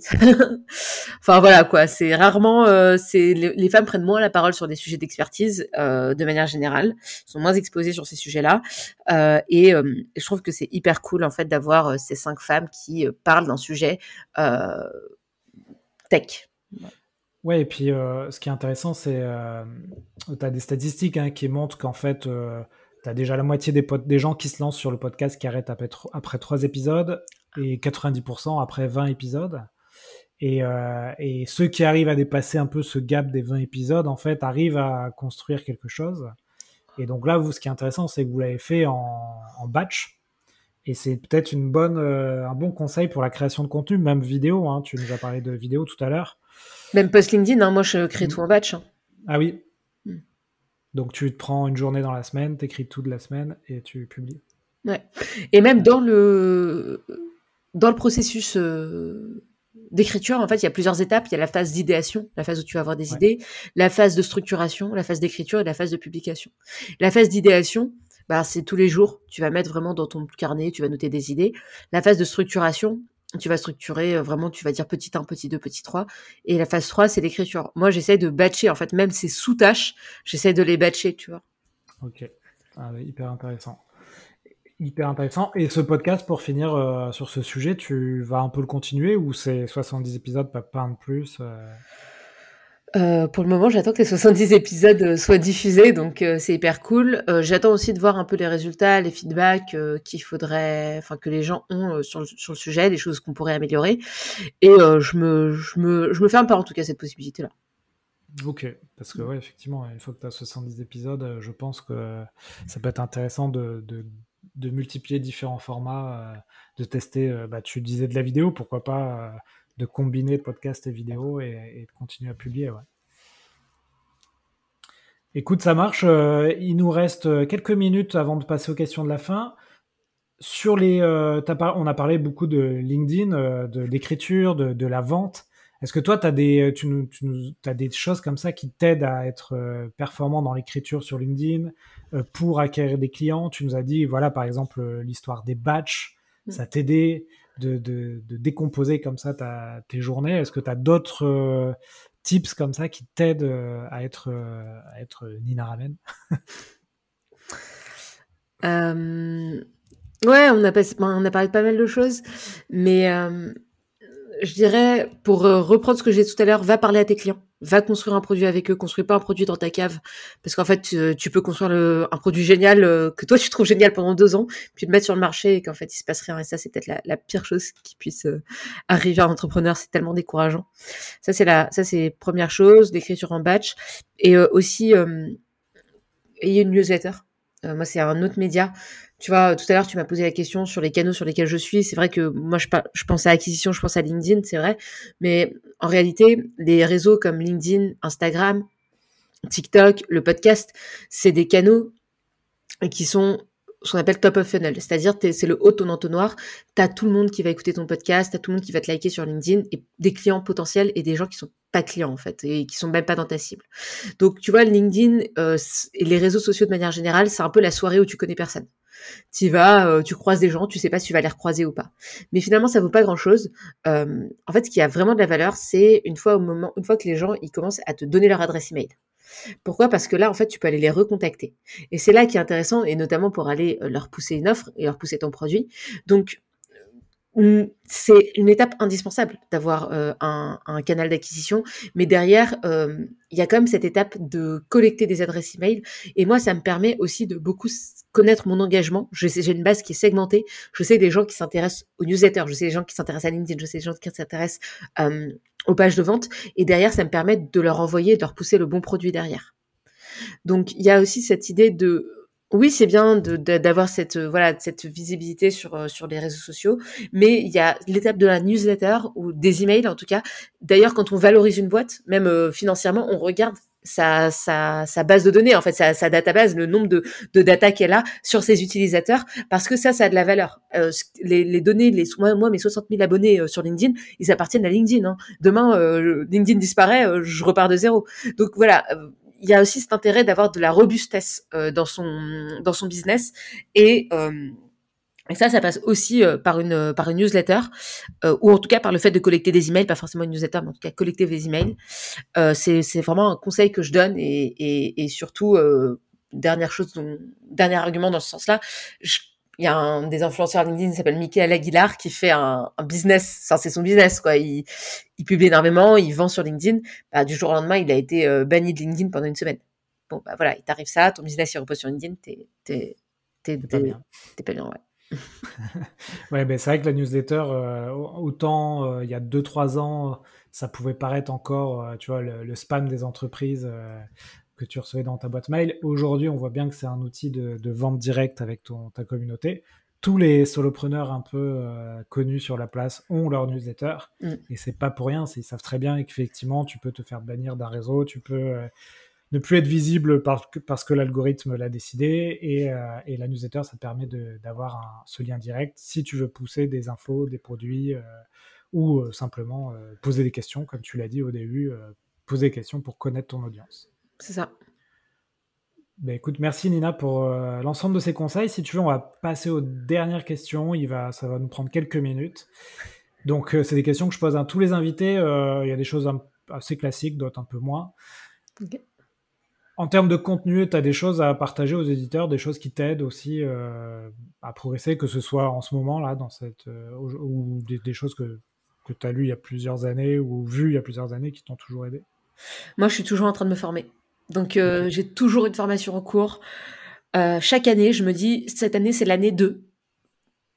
Speaker 2: enfin voilà quoi, c'est rarement, les, femmes prennent moins la parole sur des sujets d'expertise de manière générale, sont moins exposées sur ces sujets-là, et, je trouve que c'est hyper cool en fait d'avoir ces cinq femmes qui parlent d'un sujet tech.
Speaker 1: Et puis euh, ce qui est intéressant, c'est euh, tu as des statistiques hein, qui montrent qu'en fait, euh, tu as déjà la moitié des, des gens qui se lancent sur le podcast qui arrêtent après, après 3 épisodes et 90% après 20 épisodes. Et, euh, et, ceux qui arrivent à dépasser un peu ce gap des 20 épisodes, en fait, arrivent à construire quelque chose. Et donc là, vous, ce qui est intéressant, c'est que vous l'avez fait en, en, batch. Et c'est peut-être une bonne, un bon conseil pour la création de contenu, même vidéo. Hein. Tu nous as parlé de vidéo tout à l'heure.
Speaker 2: Même post LinkedIn, hein, moi je crée tout en batch. Hein.
Speaker 1: Ah oui. Hmm. Donc tu te prends une journée dans la semaine, tu écris tout de la semaine et tu publies.
Speaker 2: Ouais. Et même dans le dans le processus euh, d'écriture, en fait, il y a plusieurs étapes. Il y a la phase d'idéation, la phase où tu vas avoir des idées, la phase de structuration, la phase d'écriture et la phase de publication. La phase d'idéation, bah, c'est tous les jours. Tu vas mettre vraiment dans ton carnet, tu vas noter des idées. La phase de structuration, tu vas structurer euh, vraiment, tu vas dire petit 1, petit 2, petit 3. Et la phase 3, c'est l'écriture. Moi, j'essaie de batcher, en fait, même ces sous-tâches, j'essaie de les batcher, tu vois.
Speaker 1: Ok. Ah, hyper intéressant. Hyper intéressant. Et ce podcast, pour finir euh, sur ce sujet, tu vas un peu le continuer ou c'est 70 épisodes, pas, un de plus euh?
Speaker 2: Euh, pour le moment, j'attends que les 70 épisodes euh, soient diffusés, donc euh, c'est hyper cool. j'attends aussi de voir un peu les résultats, les feedbacks qu'il faudrait, enfin que les gens ont sur, sur, le sujet, des choses qu'on pourrait améliorer. Et je me, je me, je me ferme pas en tout cas cette possibilité-là.
Speaker 1: Ok, parce que ouais, effectivement, une fois que tu as 70 épisodes, je pense que ça peut être intéressant de, de, multiplier différents formats, de tester, bah, tu disais de la vidéo, pourquoi pas de combiner podcast et vidéo et, de continuer à publier. Ouais. Écoute, ça marche. il nous reste quelques minutes avant de passer aux questions de la fin. Sur les, on a parlé beaucoup de LinkedIn, de d'écriture, de, de, la vente. Est-ce que toi, as des, tu, tu as des choses comme ça qui t'aident à être performant dans l'écriture sur LinkedIn pour acquérir des clients? Tu nous as dit, voilà, par exemple, l'histoire des batchs, mmh. ça t'aidait de, de, de, décomposer comme ça ta, tes journées? Est-ce que tu as d'autres tips comme ça qui t'aident à être, à être Nina Ramen?
Speaker 2: Ouais, on a, on a parlé de pas mal de choses, mais euh, je dirais, pour euh, reprendre ce que j'ai dit tout à l'heure, va parler à tes clients, va construire un produit avec eux, construis pas un produit dans ta cave, parce qu'en fait, tu, peux construire un produit génial euh, que toi tu trouves génial pendant deux ans, puis le mettre sur le marché et qu'en fait il se passe rien. Et ça, c'est peut-être la, la, pire chose qui puisse arriver à un entrepreneur. C'est tellement décourageant. Ça, c'est la, ça c'est première chose, l'écriture en batch, et aussi ayez une newsletter. Moi, c'est un autre média tu vois, tout à l'heure, tu m'as posé la question sur les canaux sur lesquels je suis. C'est vrai que moi, je, je pense à acquisition, je pense à LinkedIn, c'est vrai. Mais en réalité, les réseaux comme LinkedIn, Instagram, TikTok, le podcast, c'est des canaux qui sont ce qu'on appelle top of funnel, c'est-à-dire c'est le haut de ton entonnoir, tu as tout le monde qui va écouter ton podcast, tu as tout le monde qui va te liker sur LinkedIn et des clients potentiels et des gens qui sont pas clients en fait et qui sont même pas dans ta cible. Donc tu vois LinkedIn euh, et les réseaux sociaux de manière générale, c'est un peu la soirée où tu connais personne tu vas, euh, tu croises des gens, tu sais pas si tu vas les recroiser ou pas. Mais finalement, ça vaut pas grand chose. Euh, en fait, ce qui a vraiment de la valeur, c'est une fois au moment, une fois que les gens ils commencent à te donner leur adresse email. Pourquoi? Parce que là, en fait, tu peux aller les recontacter. Et c'est là qui est intéressant, et notamment pour aller euh, leur pousser une offre et leur pousser ton produit. Donc, c'est une étape indispensable d'avoir euh, un, canal d'acquisition, mais derrière, euh, il y a quand même cette étape de collecter des adresses email. Et moi, ça me permet aussi de beaucoup connaître mon engagement. J'ai une base qui est segmentée. Je sais des gens qui s'intéressent aux newsletters, je sais des gens qui s'intéressent à LinkedIn, je sais des gens qui s'intéressent euh, aux pages de vente. Et derrière, ça me permet de leur envoyer, de leur pousser le bon produit derrière. Donc, il y a aussi cette idée de oui, c'est bien d'avoir cette euh, voilà cette visibilité sur euh, sur les réseaux sociaux, mais il y a l'étape de la newsletter ou des emails en tout cas. D'ailleurs, quand on valorise une boîte, même euh, financièrement, on regarde sa, sa, sa base de données, en fait, sa, sa database, le nombre de, de data qu'elle a sur ses utilisateurs, parce que ça, ça a de la valeur. les, les données, les, moi, moi, mes 60 000 abonnés sur LinkedIn, ils appartiennent à LinkedIn. Hein. Demain, LinkedIn disparaît, je repars de zéro. Donc voilà, il y a aussi cet intérêt d'avoir de la robustesse euh, dans son dans son business. Et euh, ça, ça passe aussi euh, par une par une newsletter ou en tout cas par le fait de collecter des emails, pas forcément une newsletter, mais en tout cas collecter des emails. c'est c'est vraiment un conseil que je donne. Et et, surtout dernière chose, dernier argument dans ce sens-là, il y a un des influenceurs LinkedIn qui s'appelle Michael Aguilar qui fait un, un business, enfin c'est son business quoi. Il, il, publie énormément, il vend sur LinkedIn. Bah, du jour au lendemain, il a été euh, banni de LinkedIn pendant une semaine. Bon bah voilà, il t'arrive ça, ton business il repose sur LinkedIn, t'es t'es t'es pas bien. T'es pas bien, ouais.
Speaker 1: ouais, ben c'est vrai que la newsletter, euh, autant euh, il y a 2-3 ans, ça pouvait paraître encore, tu vois, le, le, spam des entreprises que tu recevais dans ta boîte mail. Aujourd'hui, on voit bien que c'est un outil de, vente directe avec ton, ta communauté. Tous les solopreneurs un peu euh, connus sur la place ont leur newsletter mm. et c'est pas pour rien. Ils savent très bien qu'effectivement, tu peux te faire bannir d'un réseau, tu peux euh, ne plus être visible parce que, parce que l'algorithme l'a décidé et, euh, et, la newsletter, ça te permet d'avoir ce lien direct si tu veux pousser des infos, des produits ou simplement poser des questions, comme tu l'as dit au début, poser des questions pour connaître ton audience.
Speaker 2: C'est ça.
Speaker 1: Ben écoute, merci Nina pour euh, l'ensemble de ces conseils. Si tu veux, on va passer aux dernières questions. Il va, ça va nous prendre quelques minutes. Donc, euh, c'est des questions que je pose à tous les invités. Euh, il y a des choses assez classiques, d'autres un peu moins. En termes de contenu, tu as des choses à partager aux éditeurs, des choses qui t'aident aussi à progresser, que ce soit en ce moment, là, dans cette, ou des, des, choses que, que tu as lues il y a plusieurs années ou vues il y a plusieurs années qui t'ont toujours aidé?
Speaker 2: Moi, je suis toujours en train de me former. Donc, euh, j'ai toujours une formation en cours. Euh, chaque année, je me dis, cette année, c'est l'année 2.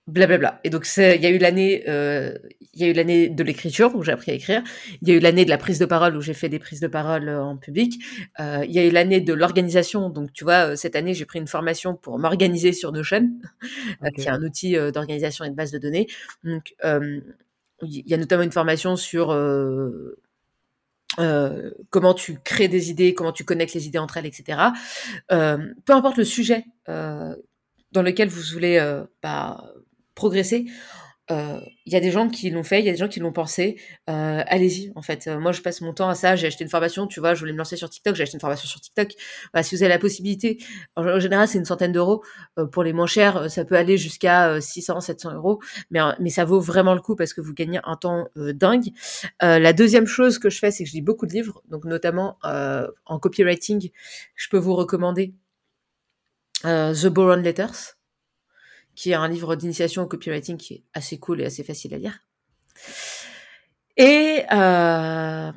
Speaker 2: blablabla. Et donc il y a eu l'année, euh, il y a eu l'année de l'écriture où j'ai appris à écrire. Il y a eu l'année de la prise de parole où j'ai fait des prises de parole en public. Il y a eu l'année de l'organisation. Donc tu vois, cette année j'ai pris une formation pour m'organiser sur Notion, okay. qui est un outil d'organisation et de base de données. Donc il y a notamment une formation sur euh, comment tu crées des idées, comment tu connectes les idées entre elles, etc. Euh, peu importe le sujet euh, dans lequel vous voulez bah, progresser, il euh, y a des gens qui l'ont fait, il y a des gens qui l'ont pensé. Euh, allez-y, en fait. Moi, je passe mon temps à ça. J'ai acheté une formation, tu vois, je voulais me lancer sur TikTok, j'ai acheté une formation sur TikTok. Voilà, si vous avez la possibilité, en, général, c'est une centaine d'euros. pour les moins chers, ça peut aller jusqu'à 600, 700 euros. Mais, mais ça vaut vraiment le coup parce que vous gagnez un temps dingue. la deuxième chose que je fais, c'est que je lis beaucoup de livres, donc notamment en copywriting. Je peux vous recommander The Boron Letters qui est un livre d'initiation au copywriting qui est assez cool et assez facile à lire. Et euh,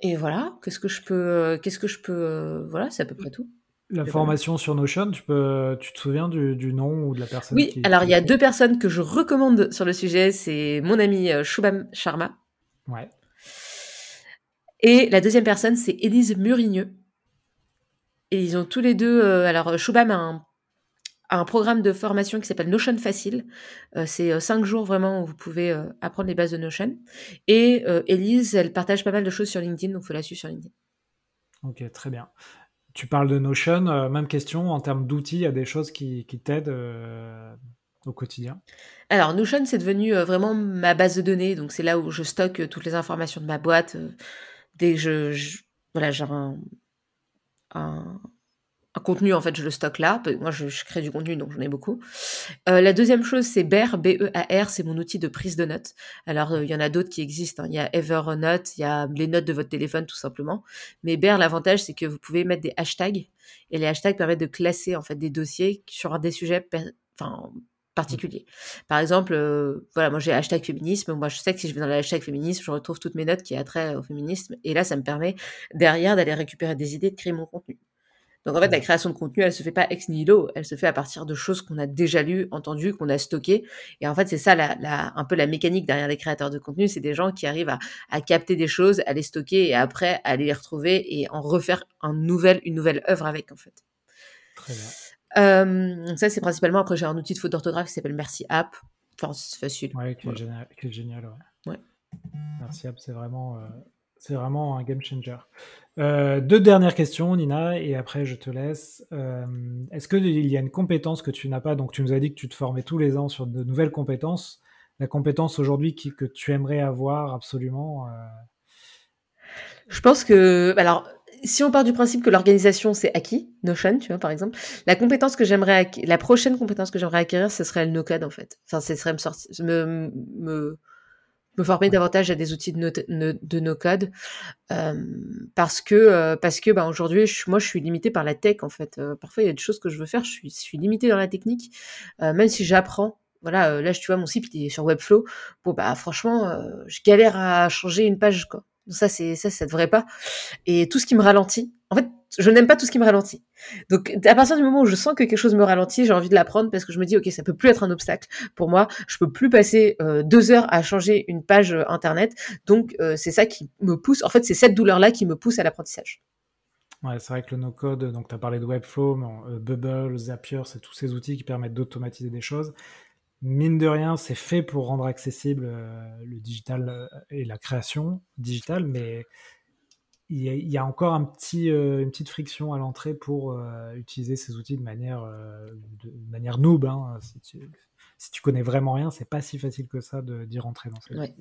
Speaker 2: et voilà, qu'est-ce que je peux, qu'est-ce que je peux, voilà, c'est à peu près tout.
Speaker 1: La formation sur Notion, tu peux, tu te souviens du, du nom ou de la personne
Speaker 2: Oui, alors il y a deux personnes que je recommande sur le sujet, c'est mon ami euh, Shubham Sharma.
Speaker 1: Ouais.
Speaker 2: Et la deuxième personne, c'est Élise Murigneux. Et ils ont tous les deux, euh, alors Shubham a un un programme de formation qui s'appelle Notion Facile. Euh, c'est euh, cinq jours vraiment où vous pouvez euh, apprendre les bases de Notion. Et Elise, elle partage pas mal de choses sur LinkedIn, donc il faut la suivre sur LinkedIn.
Speaker 1: Ok, très bien. Tu parles de Notion, même question, en termes d'outils, il y a des choses qui, t'aident au quotidien?
Speaker 2: Alors, Notion, c'est devenu vraiment ma base de données, donc c'est là où je stocke toutes les informations de ma boîte. dès que je, voilà, j'ai un contenu, en fait, je le stocke là. Moi, je, crée du contenu, donc j'en ai beaucoup. Euh, la deuxième chose, c'est Bear, B-E-A-R, c'est mon outil de prise de notes. Alors, euh, il y en a d'autres qui existent. Hein. Il y a Evernote, il y a les notes de votre téléphone, tout simplement. Mais Bear, l'avantage, c'est que vous pouvez mettre des hashtags. Et les hashtags permettent de classer, en fait, des dossiers sur des sujets enfin, particuliers. Par exemple, euh, voilà, moi j'ai hashtag féminisme. Moi, je sais que si je vais dans le hashtag féminisme, je retrouve toutes mes notes qui ont trait au féminisme. Et là, ça me permet derrière d'aller récupérer des idées, de créer mon contenu. Donc en fait, la création de contenu, elle se fait pas ex nihilo, elle se fait à partir de choses qu'on a déjà lues, entendues, qu'on a stockées. Et en fait, c'est ça la, un peu la mécanique derrière les créateurs de contenu, c'est des gens qui arrivent à, capter des choses, à les stocker et après à les retrouver et en refaire un nouvel, une nouvelle œuvre avec en fait.
Speaker 1: Très bien.
Speaker 2: Euh, ça, c'est principalement. Après, j'ai un outil de faute d'orthographe qui s'appelle Merci App. Enfin, c'est facile.
Speaker 1: Ouais, qui est, génial, génial,
Speaker 2: ouais. ouais.
Speaker 1: Merci App, c'est vraiment, euh, c'est vraiment un game changer. Euh, deux dernières questions, Nina, et après je te laisse. Euh, est-ce qu'il y a une compétence que tu n'as pas? Donc, tu nous as dit que tu te formais tous les ans sur de nouvelles compétences. La compétence aujourd'hui que tu aimerais avoir absolument euh?
Speaker 2: Je pense que. Alors, si on part du principe que l'organisation c'est acquis, Notion, tu vois, par exemple, la compétence que j'aimerais, la prochaine compétence que j'aimerais acquérir, ce serait le no-code en fait. Enfin, ce serait me sortir, me, me me former davantage à des outils de, no, de no code euh, parce que euh, parce que bah, aujourd'hui moi je suis limitée par la tech en fait. Euh, parfois il y a des choses que je veux faire je suis, je suis limitée dans la technique. Même si j'apprends voilà là tu vois mon site il est sur Webflow bon bah franchement je galère à changer une page quoi. Ça c'est ça ça devrait pas. Et tout ce qui me ralentit en fait je n'aime pas tout ce qui me ralentit. Donc, à partir du moment où je sens que quelque chose me ralentit, j'ai envie de l'apprendre parce que je me dis, ok, ça peut plus être un obstacle pour moi. Je peux plus passer euh, deux heures à changer une page euh, internet. Donc, euh, c'est ça qui me pousse. En fait, c'est cette douleur-là qui me pousse à l'apprentissage.
Speaker 1: Ouais, c'est vrai que le no-code, donc tu as parlé de Webflow, Bubble, Zapier, c'est tous ces outils qui permettent d'automatiser des choses. Mine de rien, c'est fait pour rendre accessible le digital et la création digitale, mais il y, a, encore un petit, euh, une petite friction à l'entrée pour euh, utiliser ces outils de manière, euh, de, manière noob. Hein. Si, tu, si, tu, connais vraiment rien, c'est pas si facile que ça d'y rentrer dans ces
Speaker 2: ouais.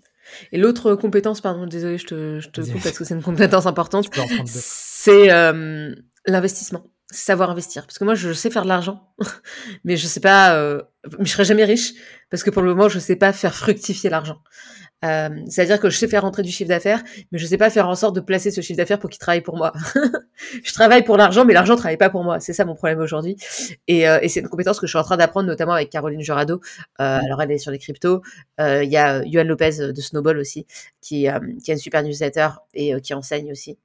Speaker 2: Et l'autre compétence, pardon, désolé, je te, je te coupe parce que c'est une compétence importante, c'est l'investissement savoir investir parce que moi je sais faire de l'argent mais je sais pas mais je serai jamais riche parce que pour le moment je sais pas faire fructifier l'argent euh, C'est-à-dire que je sais faire rentrer du chiffre d'affaires, mais je sais pas faire en sorte de placer ce chiffre d'affaires pour qu'il travaille pour moi. je travaille pour l'argent, mais l'argent travaille pas pour moi. C'est ça mon problème aujourd'hui. Et, euh, et c'est une compétence que je suis en train d'apprendre, notamment avec Caroline Jurado. Euh, alors elle est sur les cryptos. Euh, il y a Yohan Lopez de Snowball aussi, qui, euh, qui a une super newsletter et qui enseigne aussi.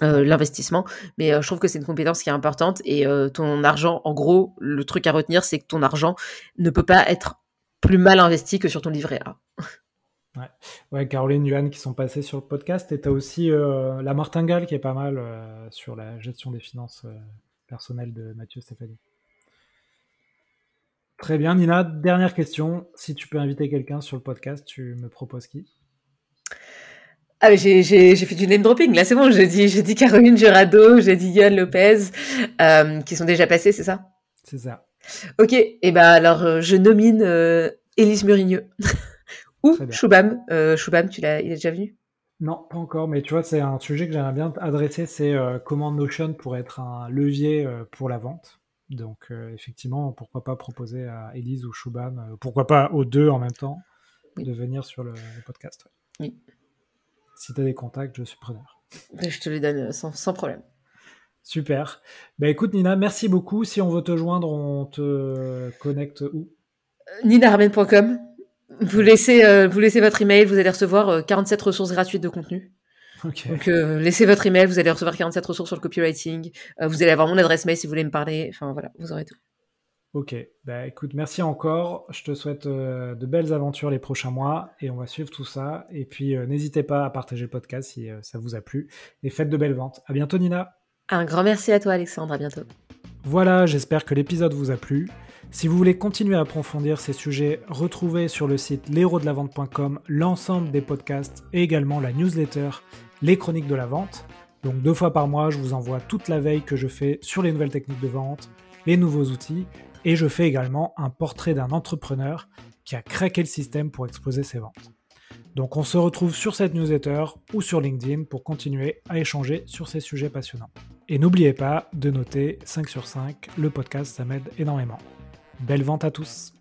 Speaker 2: l'investissement. Mais je trouve que c'est une compétence qui est importante et ton argent, en gros, le truc à retenir, c'est que ton argent ne peut pas être plus mal investi que sur ton livret A.
Speaker 1: Ouais. ouais, Caroline, Yuan qui sont passés sur le podcast. Et tu as aussi la martingale qui est pas mal sur la gestion des finances personnelles de Mathieu Stéphanie. Très bien, Nina. Dernière question. Si tu peux inviter quelqu'un sur le podcast, tu me proposes qui?
Speaker 2: Ah, j'ai, fait du name dropping. Là, c'est bon. J'ai dit, j'ai dit Caroline Jurado, j'ai dit Yann Lopez, euh, qui sont déjà passés, c'est ça?
Speaker 1: C'est ça.
Speaker 2: Ok. Et eh ben alors, euh, je nomine euh, Élise Murigneux ou Choubam. Choubam, tu l'as, il est déjà venu?
Speaker 1: Non, pas encore. Mais tu vois, c'est un sujet que j'aimerais bien adresser. C'est comment Notion pourrait être un levier pour la vente. Donc, effectivement, pourquoi pas proposer à Élise ou Choubam, pourquoi pas aux deux en même temps, de venir sur le, podcast. Oui. Si tu as des contacts, je suis preneur.
Speaker 2: Je te les donne euh, sans, problème.
Speaker 1: Super. Bah écoute Nina, merci beaucoup. Si on veut te joindre, on te connecte où?
Speaker 2: Euh, NinaRamen.com. Vous laissez, euh, vous laissez votre email, vous allez recevoir 47 ressources gratuites de contenu. Donc laissez votre email, vous allez recevoir 47 ressources sur le copywriting. vous allez avoir mon adresse mail si vous voulez me parler. Enfin voilà, vous aurez tout.
Speaker 1: Ok, bah écoute, merci encore. Je te souhaite euh, de belles aventures les prochains mois et on va suivre tout ça. Et puis euh, n'hésitez pas à partager le podcast si euh, ça vous a plu. Et faites de belles ventes. À bientôt Nina.
Speaker 2: Un grand merci à toi Alexandre, à bientôt.
Speaker 1: Voilà, j'espère que l'épisode vous a plu. Si vous voulez continuer à approfondir ces sujets, retrouvez sur le site l'héros-de-la-vente.com l'ensemble des podcasts et également la newsletter Les Chroniques de la Vente. Donc deux fois par mois, je vous envoie toute la veille que je fais sur les nouvelles techniques de vente, les nouveaux outils et je fais également un portrait d'un entrepreneur qui a craqué le système pour exploser ses ventes. Donc on se retrouve sur cette newsletter ou sur LinkedIn pour continuer à échanger sur ces sujets passionnants. Et n'oubliez pas de noter 5 sur 5, le podcast ça m'aide énormément. Belle vente à tous